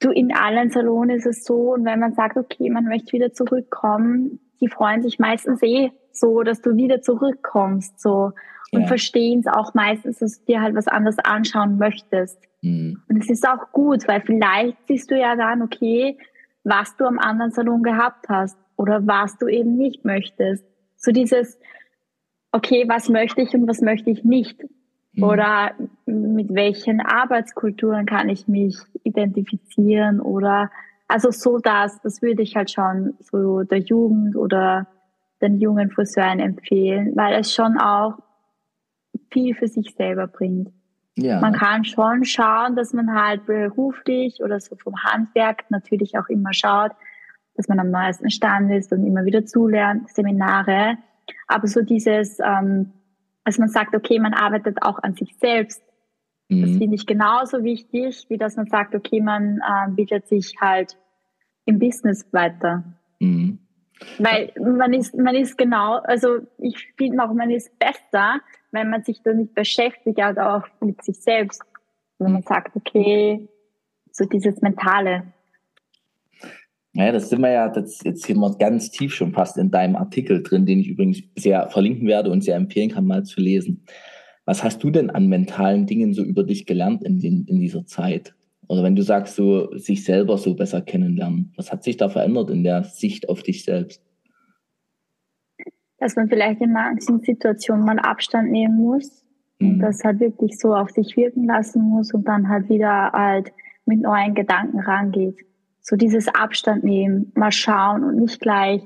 Du, in allen Salonen ist es so, und wenn man sagt, okay, man möchte wieder zurückkommen, die freuen sich meistens eh so, dass du wieder zurückkommst, so. Und ja. verstehen es auch meistens, dass du dir halt was anderes anschauen möchtest. Mhm. Und es ist auch gut, weil vielleicht siehst du ja dann, okay, was du am anderen Salon gehabt hast oder was du eben nicht möchtest. So dieses, okay, was möchte ich und was möchte ich nicht. Mhm. Oder mit welchen Arbeitskulturen kann ich mich identifizieren? Oder also so das, das würde ich halt schon so der Jugend oder den jungen Friseuren empfehlen, weil es schon auch viel für sich selber bringt. Ja. Man kann schon schauen, dass man halt beruflich oder so vom Handwerk natürlich auch immer schaut, dass man am neuesten Stand ist und immer wieder zulernt, Seminare. Aber so dieses, ähm, dass man sagt, okay, man arbeitet auch an sich selbst. Mhm. Das finde ich genauso wichtig, wie dass man sagt, okay, man äh, bietet sich halt im Business weiter. Mhm. Weil man ist, man ist genau, also ich finde auch, man ist besser, wenn man sich damit beschäftigt, also auch mit sich selbst. Wenn man sagt, okay, so dieses Mentale. Ja, das sind wir ja das jetzt hier mal ganz tief schon fast in deinem Artikel drin, den ich übrigens sehr verlinken werde und sehr empfehlen kann, mal zu lesen. Was hast du denn an mentalen Dingen so über dich gelernt in, den, in dieser Zeit? Oder wenn du sagst, so sich selber so besser kennenlernen, was hat sich da verändert in der Sicht auf dich selbst? dass man vielleicht in manchen Situationen mal Abstand nehmen muss mhm. und das halt wirklich so auf sich wirken lassen muss und dann halt wieder halt mit neuen Gedanken rangeht. So dieses Abstand nehmen, mal schauen und nicht gleich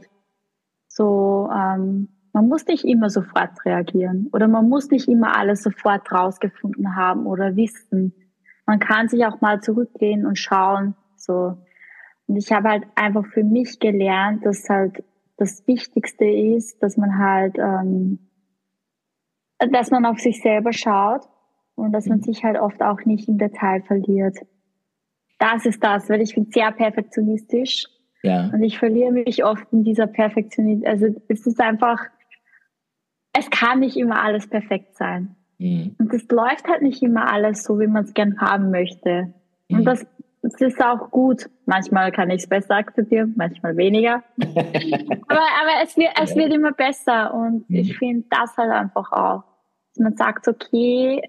so, ähm, man muss nicht immer sofort reagieren oder man muss nicht immer alles sofort rausgefunden haben oder wissen. Man kann sich auch mal zurücklehnen und schauen, so. Und ich habe halt einfach für mich gelernt, dass halt das Wichtigste ist, dass man halt, ähm, dass man auf sich selber schaut und dass man mhm. sich halt oft auch nicht im Detail verliert. Das ist das, weil ich bin sehr perfektionistisch ja. und ich verliere mich oft in dieser Perfektionismus. Also es ist einfach, es kann nicht immer alles perfekt sein. Mhm. Und es läuft halt nicht immer alles so, wie man es gern haben möchte. Mhm. Und das es ist auch gut. Manchmal kann ich es besser akzeptieren, manchmal weniger. aber aber es, wird, es wird immer besser und mhm. ich finde das halt einfach auch. Man sagt, okay,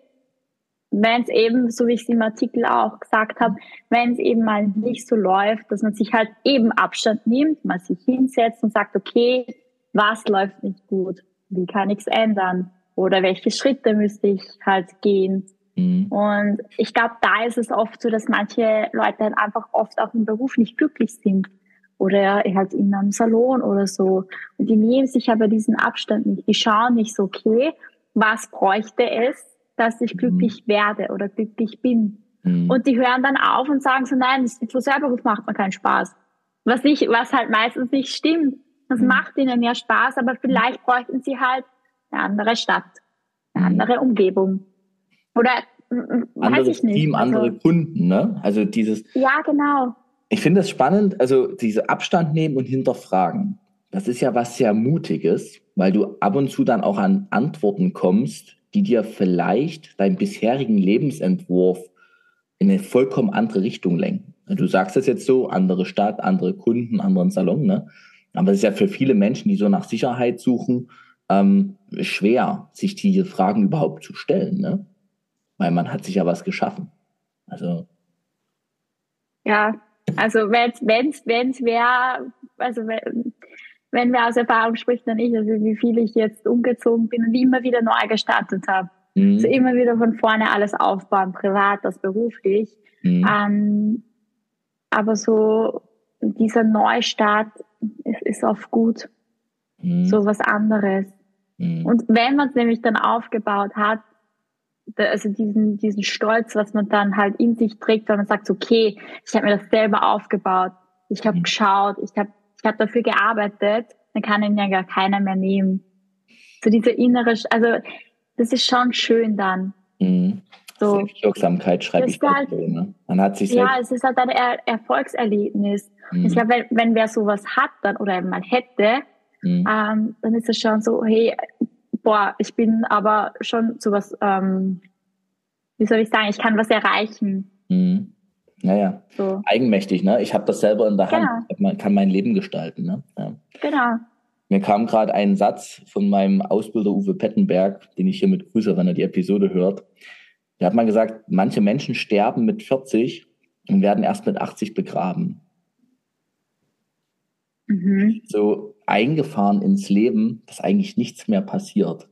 wenn es eben, so wie ich es im Artikel auch gesagt habe, wenn es eben mal nicht so läuft, dass man sich halt eben Abstand nimmt, mal sich hinsetzt und sagt, okay, was läuft nicht gut? Wie kann ich es ändern? Oder welche Schritte müsste ich halt gehen? Mhm. Und ich glaube, da ist es oft so, dass manche Leute halt einfach oft auch im Beruf nicht glücklich sind oder halt in einem Salon oder so. Und die nehmen sich aber diesen Abstand nicht. Die schauen nicht so, okay, was bräuchte es, dass ich mhm. glücklich werde oder glücklich bin. Mhm. Und die hören dann auf und sagen so, nein, das Friseurberuf macht mir keinen Spaß. Was nicht, was halt meistens nicht stimmt. Das mhm. macht ihnen ja Spaß, aber vielleicht bräuchten sie halt eine andere Stadt, eine mhm. andere Umgebung. Oder anderes Team, also, andere Kunden, ne? Also dieses. Ja, genau. Ich finde es spannend, also diese Abstand nehmen und hinterfragen. Das ist ja was sehr Mutiges, weil du ab und zu dann auch an Antworten kommst, die dir vielleicht deinen bisherigen Lebensentwurf in eine vollkommen andere Richtung lenken. Du sagst es jetzt so, andere Stadt, andere Kunden, anderen Salon, ne? Aber es ist ja für viele Menschen, die so nach Sicherheit suchen, ähm, schwer, sich diese Fragen überhaupt zu stellen, ne? weil man hat sich ja was geschaffen. Also. Ja, also wenn es wäre, also wenn, wer aus Erfahrung spricht, dann ich, also wie viel ich jetzt umgezogen bin und immer wieder neu gestartet habe. Mhm. Also immer wieder von vorne alles aufbauen, privat, das beruflich. Mhm. Ähm, aber so dieser Neustart ist, ist oft gut. Mhm. So was anderes. Mhm. Und wenn man es nämlich dann aufgebaut hat, also diesen, diesen Stolz, was man dann halt in sich trägt, wenn man sagt, okay, ich habe mir das selber aufgebaut, ich habe mhm. geschaut, ich habe ich hab dafür gearbeitet, dann kann ihn ja gar keiner mehr nehmen. So diese innere, also das ist schon schön dann. Mhm. So, Selbstwirksamkeit schreibe ich halt, so, ne? Man hat sich Ja, es ist halt ein er Erfolgserlebnis. Mhm. Ich glaube, wenn, wenn wer sowas hat dann oder mal hätte, mhm. ähm, dann ist es schon so, hey, boah, ich bin aber schon so was, ähm, wie soll ich sagen, ich kann was erreichen. Mhm. Naja, so. eigenmächtig, ne? Ich habe das selber in der Hand, genau. man kann mein Leben gestalten, ne? Ja. Genau. Mir kam gerade ein Satz von meinem Ausbilder Uwe Pettenberg, den ich hier mit grüße, wenn er die Episode hört. Der hat mal gesagt, manche Menschen sterben mit 40 und werden erst mit 80 begraben. Mhm. So eingefahren ins Leben, dass eigentlich nichts mehr passiert.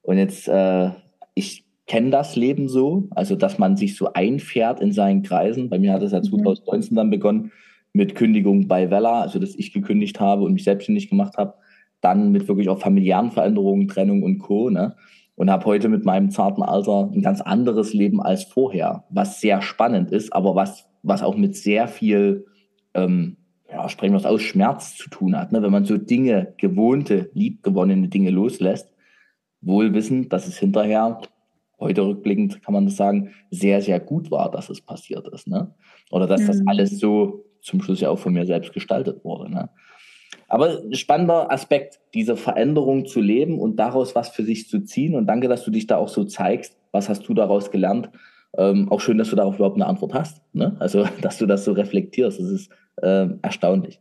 Und jetzt, äh, ich kenne das Leben so, also dass man sich so einfährt in seinen Kreisen. Bei mir hat es ja 2019 mhm. dann begonnen mit Kündigung bei Vella, also dass ich gekündigt habe und mich selbstständig gemacht habe. Dann mit wirklich auch familiären Veränderungen, Trennung und Co. Ne? Und habe heute mit meinem zarten Alter ein ganz anderes Leben als vorher, was sehr spannend ist, aber was, was auch mit sehr viel, ähm, ja, sprechen wir es aus, Schmerz zu tun hat. Ne? Wenn man so Dinge, gewohnte, liebgewonnene Dinge loslässt, wohl wissend, dass es hinterher, heute rückblickend kann man das sagen, sehr, sehr gut war, dass es passiert ist. Ne? Oder dass mhm. das alles so zum Schluss ja auch von mir selbst gestaltet wurde. Ne? Aber spannender Aspekt, diese Veränderung zu leben und daraus was für sich zu ziehen. Und danke, dass du dich da auch so zeigst. Was hast du daraus gelernt? Ähm, auch schön, dass du darauf überhaupt eine Antwort hast. Ne? Also, dass du das so reflektierst. Das ist äh, erstaunlich.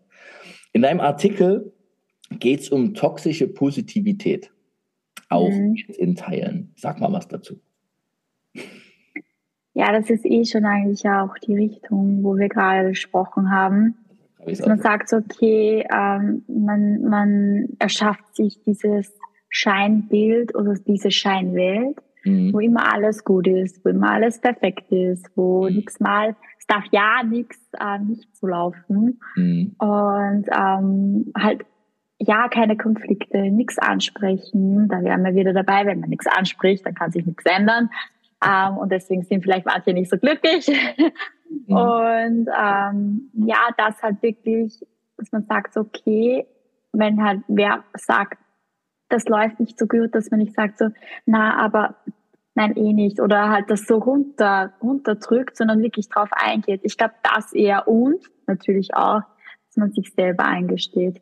In deinem Artikel geht es um toxische Positivität. Auch mhm. in Teilen. Sag mal was dazu. Ja, das ist eh schon eigentlich auch die Richtung, wo wir gerade gesprochen haben. Dass man sagt, okay, ähm, man, man erschafft sich dieses Scheinbild oder diese Scheinwelt, mhm. wo immer alles gut ist, wo immer alles perfekt ist, wo mhm. nichts mal, es darf ja nichts äh, nicht so laufen mhm. und ähm, halt ja keine Konflikte, nichts ansprechen. Da wären wir wieder dabei, wenn man nichts anspricht, dann kann sich nichts ändern. Ähm, und deswegen sind vielleicht manche nicht so glücklich. Mhm. Und ähm, ja, das halt wirklich, dass man sagt, okay, wenn halt wer sagt, das läuft nicht so gut, dass man nicht sagt so, na, aber nein, eh nicht. Oder halt das so runter, runterdrückt, sondern wirklich drauf eingeht. Ich glaube, das eher und natürlich auch, dass man sich selber eingesteht.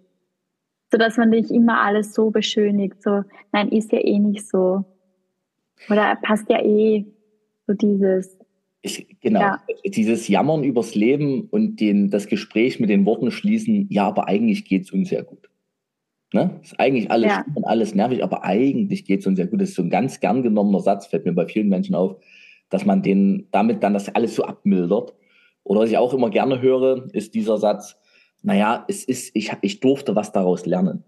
So dass man nicht immer alles so beschönigt, so, nein, ist ja eh nicht so. Oder passt ja eh so dieses. Ich, genau, ja. dieses Jammern übers Leben und den, das Gespräch mit den Worten schließen, ja, aber eigentlich geht es uns sehr gut. Ne? Ist eigentlich alles ja. alles nervig, aber eigentlich geht es uns sehr gut. Das ist so ein ganz gern genommener Satz, fällt mir bei vielen Menschen auf, dass man den damit dann das alles so abmildert. Oder was ich auch immer gerne höre, ist dieser Satz, naja, es ist, ich, ich durfte was daraus lernen.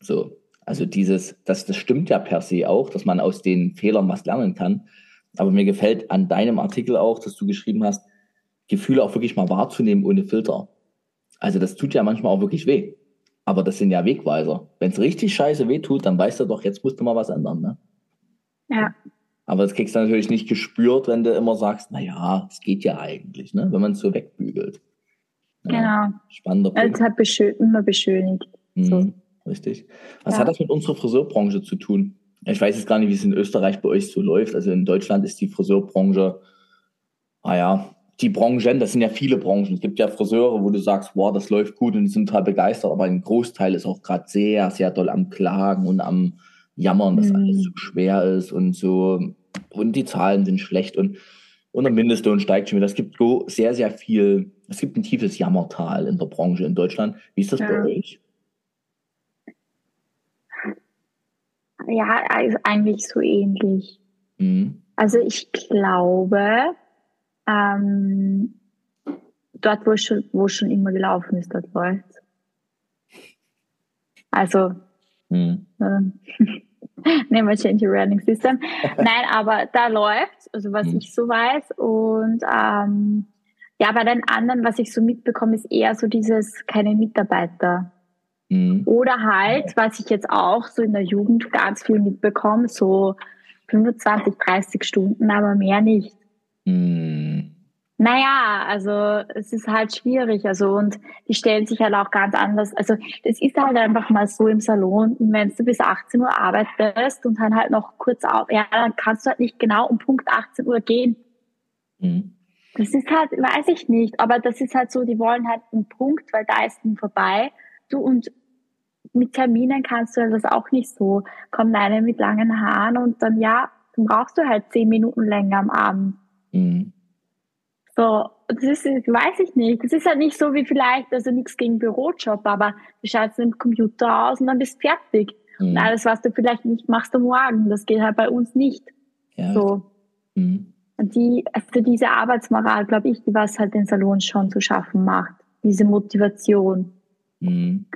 So. Also dieses, das, das stimmt ja per se auch, dass man aus den Fehlern was lernen kann. Aber mir gefällt an deinem Artikel auch, dass du geschrieben hast, Gefühle auch wirklich mal wahrzunehmen ohne Filter. Also das tut ja manchmal auch wirklich weh. Aber das sind ja Wegweiser. Wenn es richtig scheiße weh tut, dann weißt du doch, jetzt musst du mal was ändern. Ne? Ja. Aber das kriegst du natürlich nicht gespürt, wenn du immer sagst, na ja, es geht ja eigentlich, ne? wenn man es so wegbügelt. Ja, genau. Spannender Punkt. Es hat beschön immer beschönigt. Mhm, so. Richtig. Was ja. hat das mit unserer Friseurbranche zu tun? Ich weiß jetzt gar nicht, wie es in Österreich bei euch so läuft. Also in Deutschland ist die Friseurbranche, naja, ah die Branchen, das sind ja viele Branchen. Es gibt ja Friseure, wo du sagst, wow, das läuft gut und die sind total begeistert, aber ein Großteil ist auch gerade sehr, sehr doll am Klagen und am Jammern, dass mhm. alles so schwer ist und so und die Zahlen sind schlecht und, und der Mindestlohn steigt schon wieder. Es gibt sehr, sehr viel, es gibt ein tiefes Jammertal in der Branche in Deutschland. Wie ist das ja. bei euch? Ja, eigentlich so ähnlich. Mhm. Also ich glaube, ähm, dort, wo schon, wo schon immer gelaufen ist, dort läuft Also, mhm. äh, nehmen wir Change Your Running System. Nein, aber da läuft, also was mhm. ich so weiß. Und ähm, ja, bei den anderen, was ich so mitbekomme, ist eher so dieses keine Mitarbeiter. Mhm. Oder halt, was ich jetzt auch so in der Jugend ganz viel mitbekomme, so 25, 30 Stunden, aber mehr nicht. Mhm. Naja, also es ist halt schwierig. Also und die stellen sich halt auch ganz anders. Also das ist halt einfach mal so im Salon. Wenn du bis 18 Uhr arbeitest und dann halt noch kurz auf, ja, dann kannst du halt nicht genau um Punkt 18 Uhr gehen. Mhm. Das ist halt, weiß ich nicht, aber das ist halt so, die wollen halt einen Punkt, weil da ist ein vorbei. Du und mit Terminen kannst du das auch nicht so. Kommt eine mit langen Haaren und dann ja, dann brauchst du halt zehn Minuten länger am Abend. Mhm. So, das ist, weiß ich nicht. Das ist halt nicht so wie vielleicht, also nichts gegen Bürojob, aber du schaltest den Computer aus und dann bist du fertig. Mhm. Und alles, was du vielleicht nicht machst, du morgen. Das geht halt bei uns nicht. Ja. So. Mhm. Und die, also diese Arbeitsmoral, glaube ich, die was halt den Salon schon zu schaffen macht. Diese Motivation. Mhm.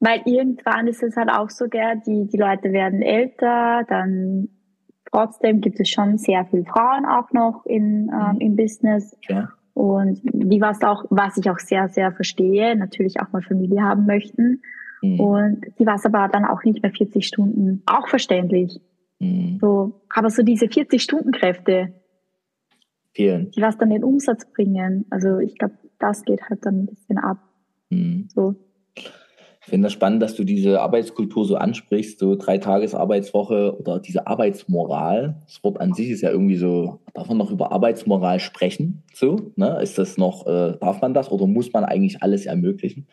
Weil irgendwann ist es halt auch so, gell, die, die Leute werden älter, dann trotzdem gibt es schon sehr viele Frauen auch noch in, ähm, mhm. im Business. Ja. Und die was auch, was ich auch sehr, sehr verstehe, natürlich auch mal Familie haben möchten. Mhm. Und die war es aber dann auch nicht mehr 40 Stunden. Auch verständlich. Mhm. So, aber so diese 40 Stunden Kräfte, Vielen. die was dann den Umsatz bringen. Also ich glaube, das geht halt dann ein bisschen ab. Mhm. So. Ich finde das spannend, dass du diese Arbeitskultur so ansprichst, so drei Tages Arbeitswoche oder diese Arbeitsmoral. Das Wort an sich ist ja irgendwie so, darf man noch über Arbeitsmoral sprechen? So, ne? Ist das noch, äh, darf man das oder muss man eigentlich alles ermöglichen?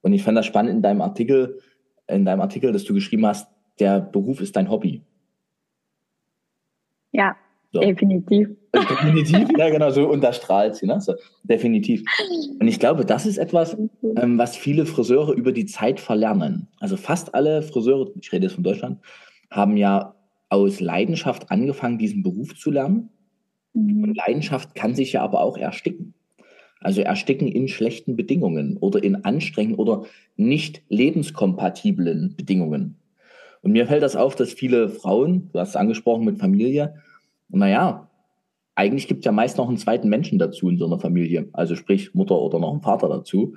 Und ich fand das spannend in deinem Artikel, in deinem Artikel, dass du geschrieben hast, der Beruf ist dein Hobby. Ja, so. definitiv. Definitiv, ja genau, so unterstrahlt sie, ne? So, definitiv. Und ich glaube, das ist etwas, ähm, was viele Friseure über die Zeit verlernen. Also fast alle Friseure, ich rede jetzt von Deutschland, haben ja aus Leidenschaft angefangen, diesen Beruf zu lernen. Mhm. Und Leidenschaft kann sich ja aber auch ersticken. Also ersticken in schlechten Bedingungen oder in anstrengenden oder nicht lebenskompatiblen Bedingungen. Und mir fällt das auf, dass viele Frauen, du hast es angesprochen mit Familie, naja, eigentlich gibt es ja meist noch einen zweiten Menschen dazu in so einer Familie, also sprich Mutter oder noch einen Vater dazu.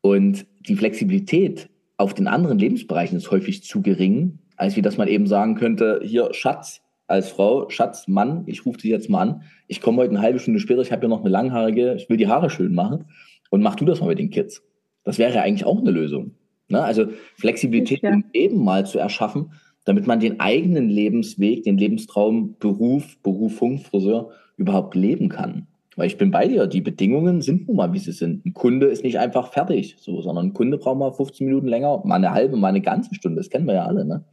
Und die Flexibilität auf den anderen Lebensbereichen ist häufig zu gering, als wie dass man eben sagen könnte, hier Schatz, als Frau, Schatz, Mann, ich rufe dich jetzt mal an, ich komme heute eine halbe Stunde später, ich habe ja noch eine langhaarige, ich will die Haare schön machen und mach du das mal mit den Kids. Das wäre ja eigentlich auch eine Lösung. Ne? Also Flexibilität ja. im Leben mal zu erschaffen, damit man den eigenen Lebensweg, den Lebenstraum, Beruf, Berufung, Friseur überhaupt leben kann. Weil ich bin bei dir, die Bedingungen sind nun mal, wie sie sind. Ein Kunde ist nicht einfach fertig, so, sondern ein Kunde braucht mal 15 Minuten länger, mal eine halbe, mal eine ganze Stunde. Das kennen wir ja alle. Ne?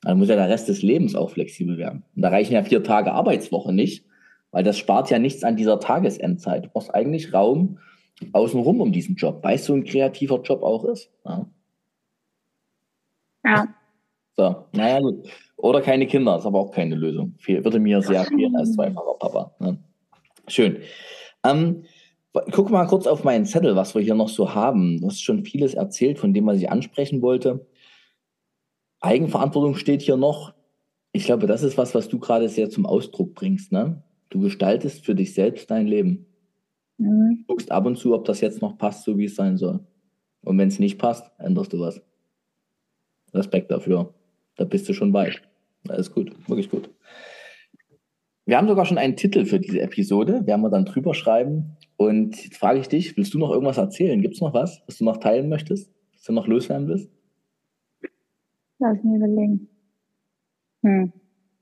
Dann muss ja der Rest des Lebens auch flexibel werden. Und da reichen ja vier Tage Arbeitswoche nicht, weil das spart ja nichts an dieser Tagesendzeit. Du brauchst eigentlich Raum außenrum um diesen Job, weil es so ein kreativer Job auch ist. Ja. ja. So, naja, gut. Oder keine Kinder, ist aber auch keine Lösung. Fehl, würde mir sehr fehlen als zweifacher Papa. Ne? Schön. Ähm, guck mal kurz auf meinen Zettel, was wir hier noch so haben. Du hast schon vieles erzählt, von dem was ich ansprechen wollte. Eigenverantwortung steht hier noch. Ich glaube, das ist was, was du gerade sehr zum Ausdruck bringst. Ne? Du gestaltest für dich selbst dein Leben. Mhm. Du guckst ab und zu, ob das jetzt noch passt, so wie es sein soll. Und wenn es nicht passt, änderst du was. Respekt dafür. Da bist du schon weit. Alles gut, wirklich gut. Wir haben sogar schon einen Titel für diese Episode, werden wir dann drüber schreiben. Und jetzt frage ich dich, willst du noch irgendwas erzählen? Gibt es noch was, was du noch teilen möchtest, was du noch loswerden willst? Lass mich überlegen. Hm.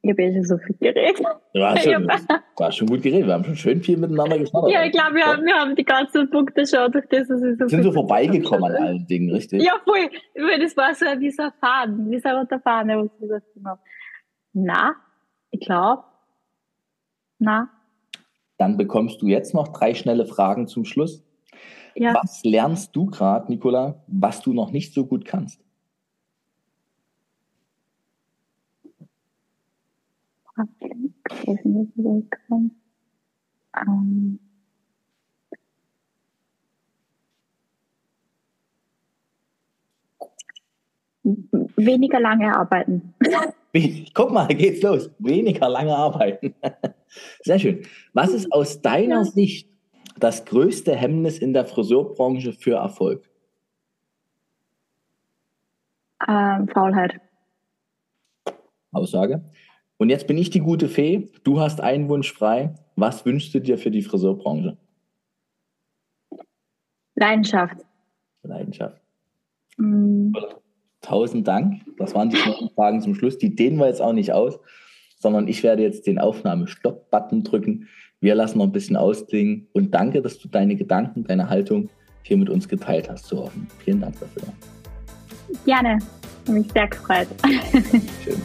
Ich habe ja schon so viel geredet. Du hast schon, war schon gut geredet. Wir haben schon schön viel miteinander gesprochen. Ja, ich glaube, wir, haben, wir haben die ganzen Punkte schon durch das, was ich so Sind so vorbeigekommen an allen Dingen, richtig? Ja, voll. Das war so ein Faden, so ein Faden, wo ich gesagt habe. Na, ich glaube, na. Dann bekommst du jetzt noch drei schnelle Fragen zum Schluss. Ja. Was lernst du gerade, Nicola, was du noch nicht so gut kannst? Ähm, weniger lange arbeiten. Guck mal, geht's los. Weniger lange arbeiten. Sehr schön. Was ist aus deiner. Sicht das größte Hemmnis in der Friseurbranche für Erfolg? Ähm, Faulheit. Aussage. Und jetzt bin ich die gute Fee. Du hast einen Wunsch frei. Was wünschst du dir für die Friseurbranche? Leidenschaft. Leidenschaft. Mm. Tausend Dank. Das waren die Fragen zum Schluss. Die dehnen wir jetzt auch nicht aus, sondern ich werde jetzt den Aufnahme-Stopp-Button drücken. Wir lassen noch ein bisschen ausklingen und danke, dass du deine Gedanken, deine Haltung hier mit uns geteilt hast, so offen. Vielen Dank dafür. Gerne. Mich sehr gefreut. Schön.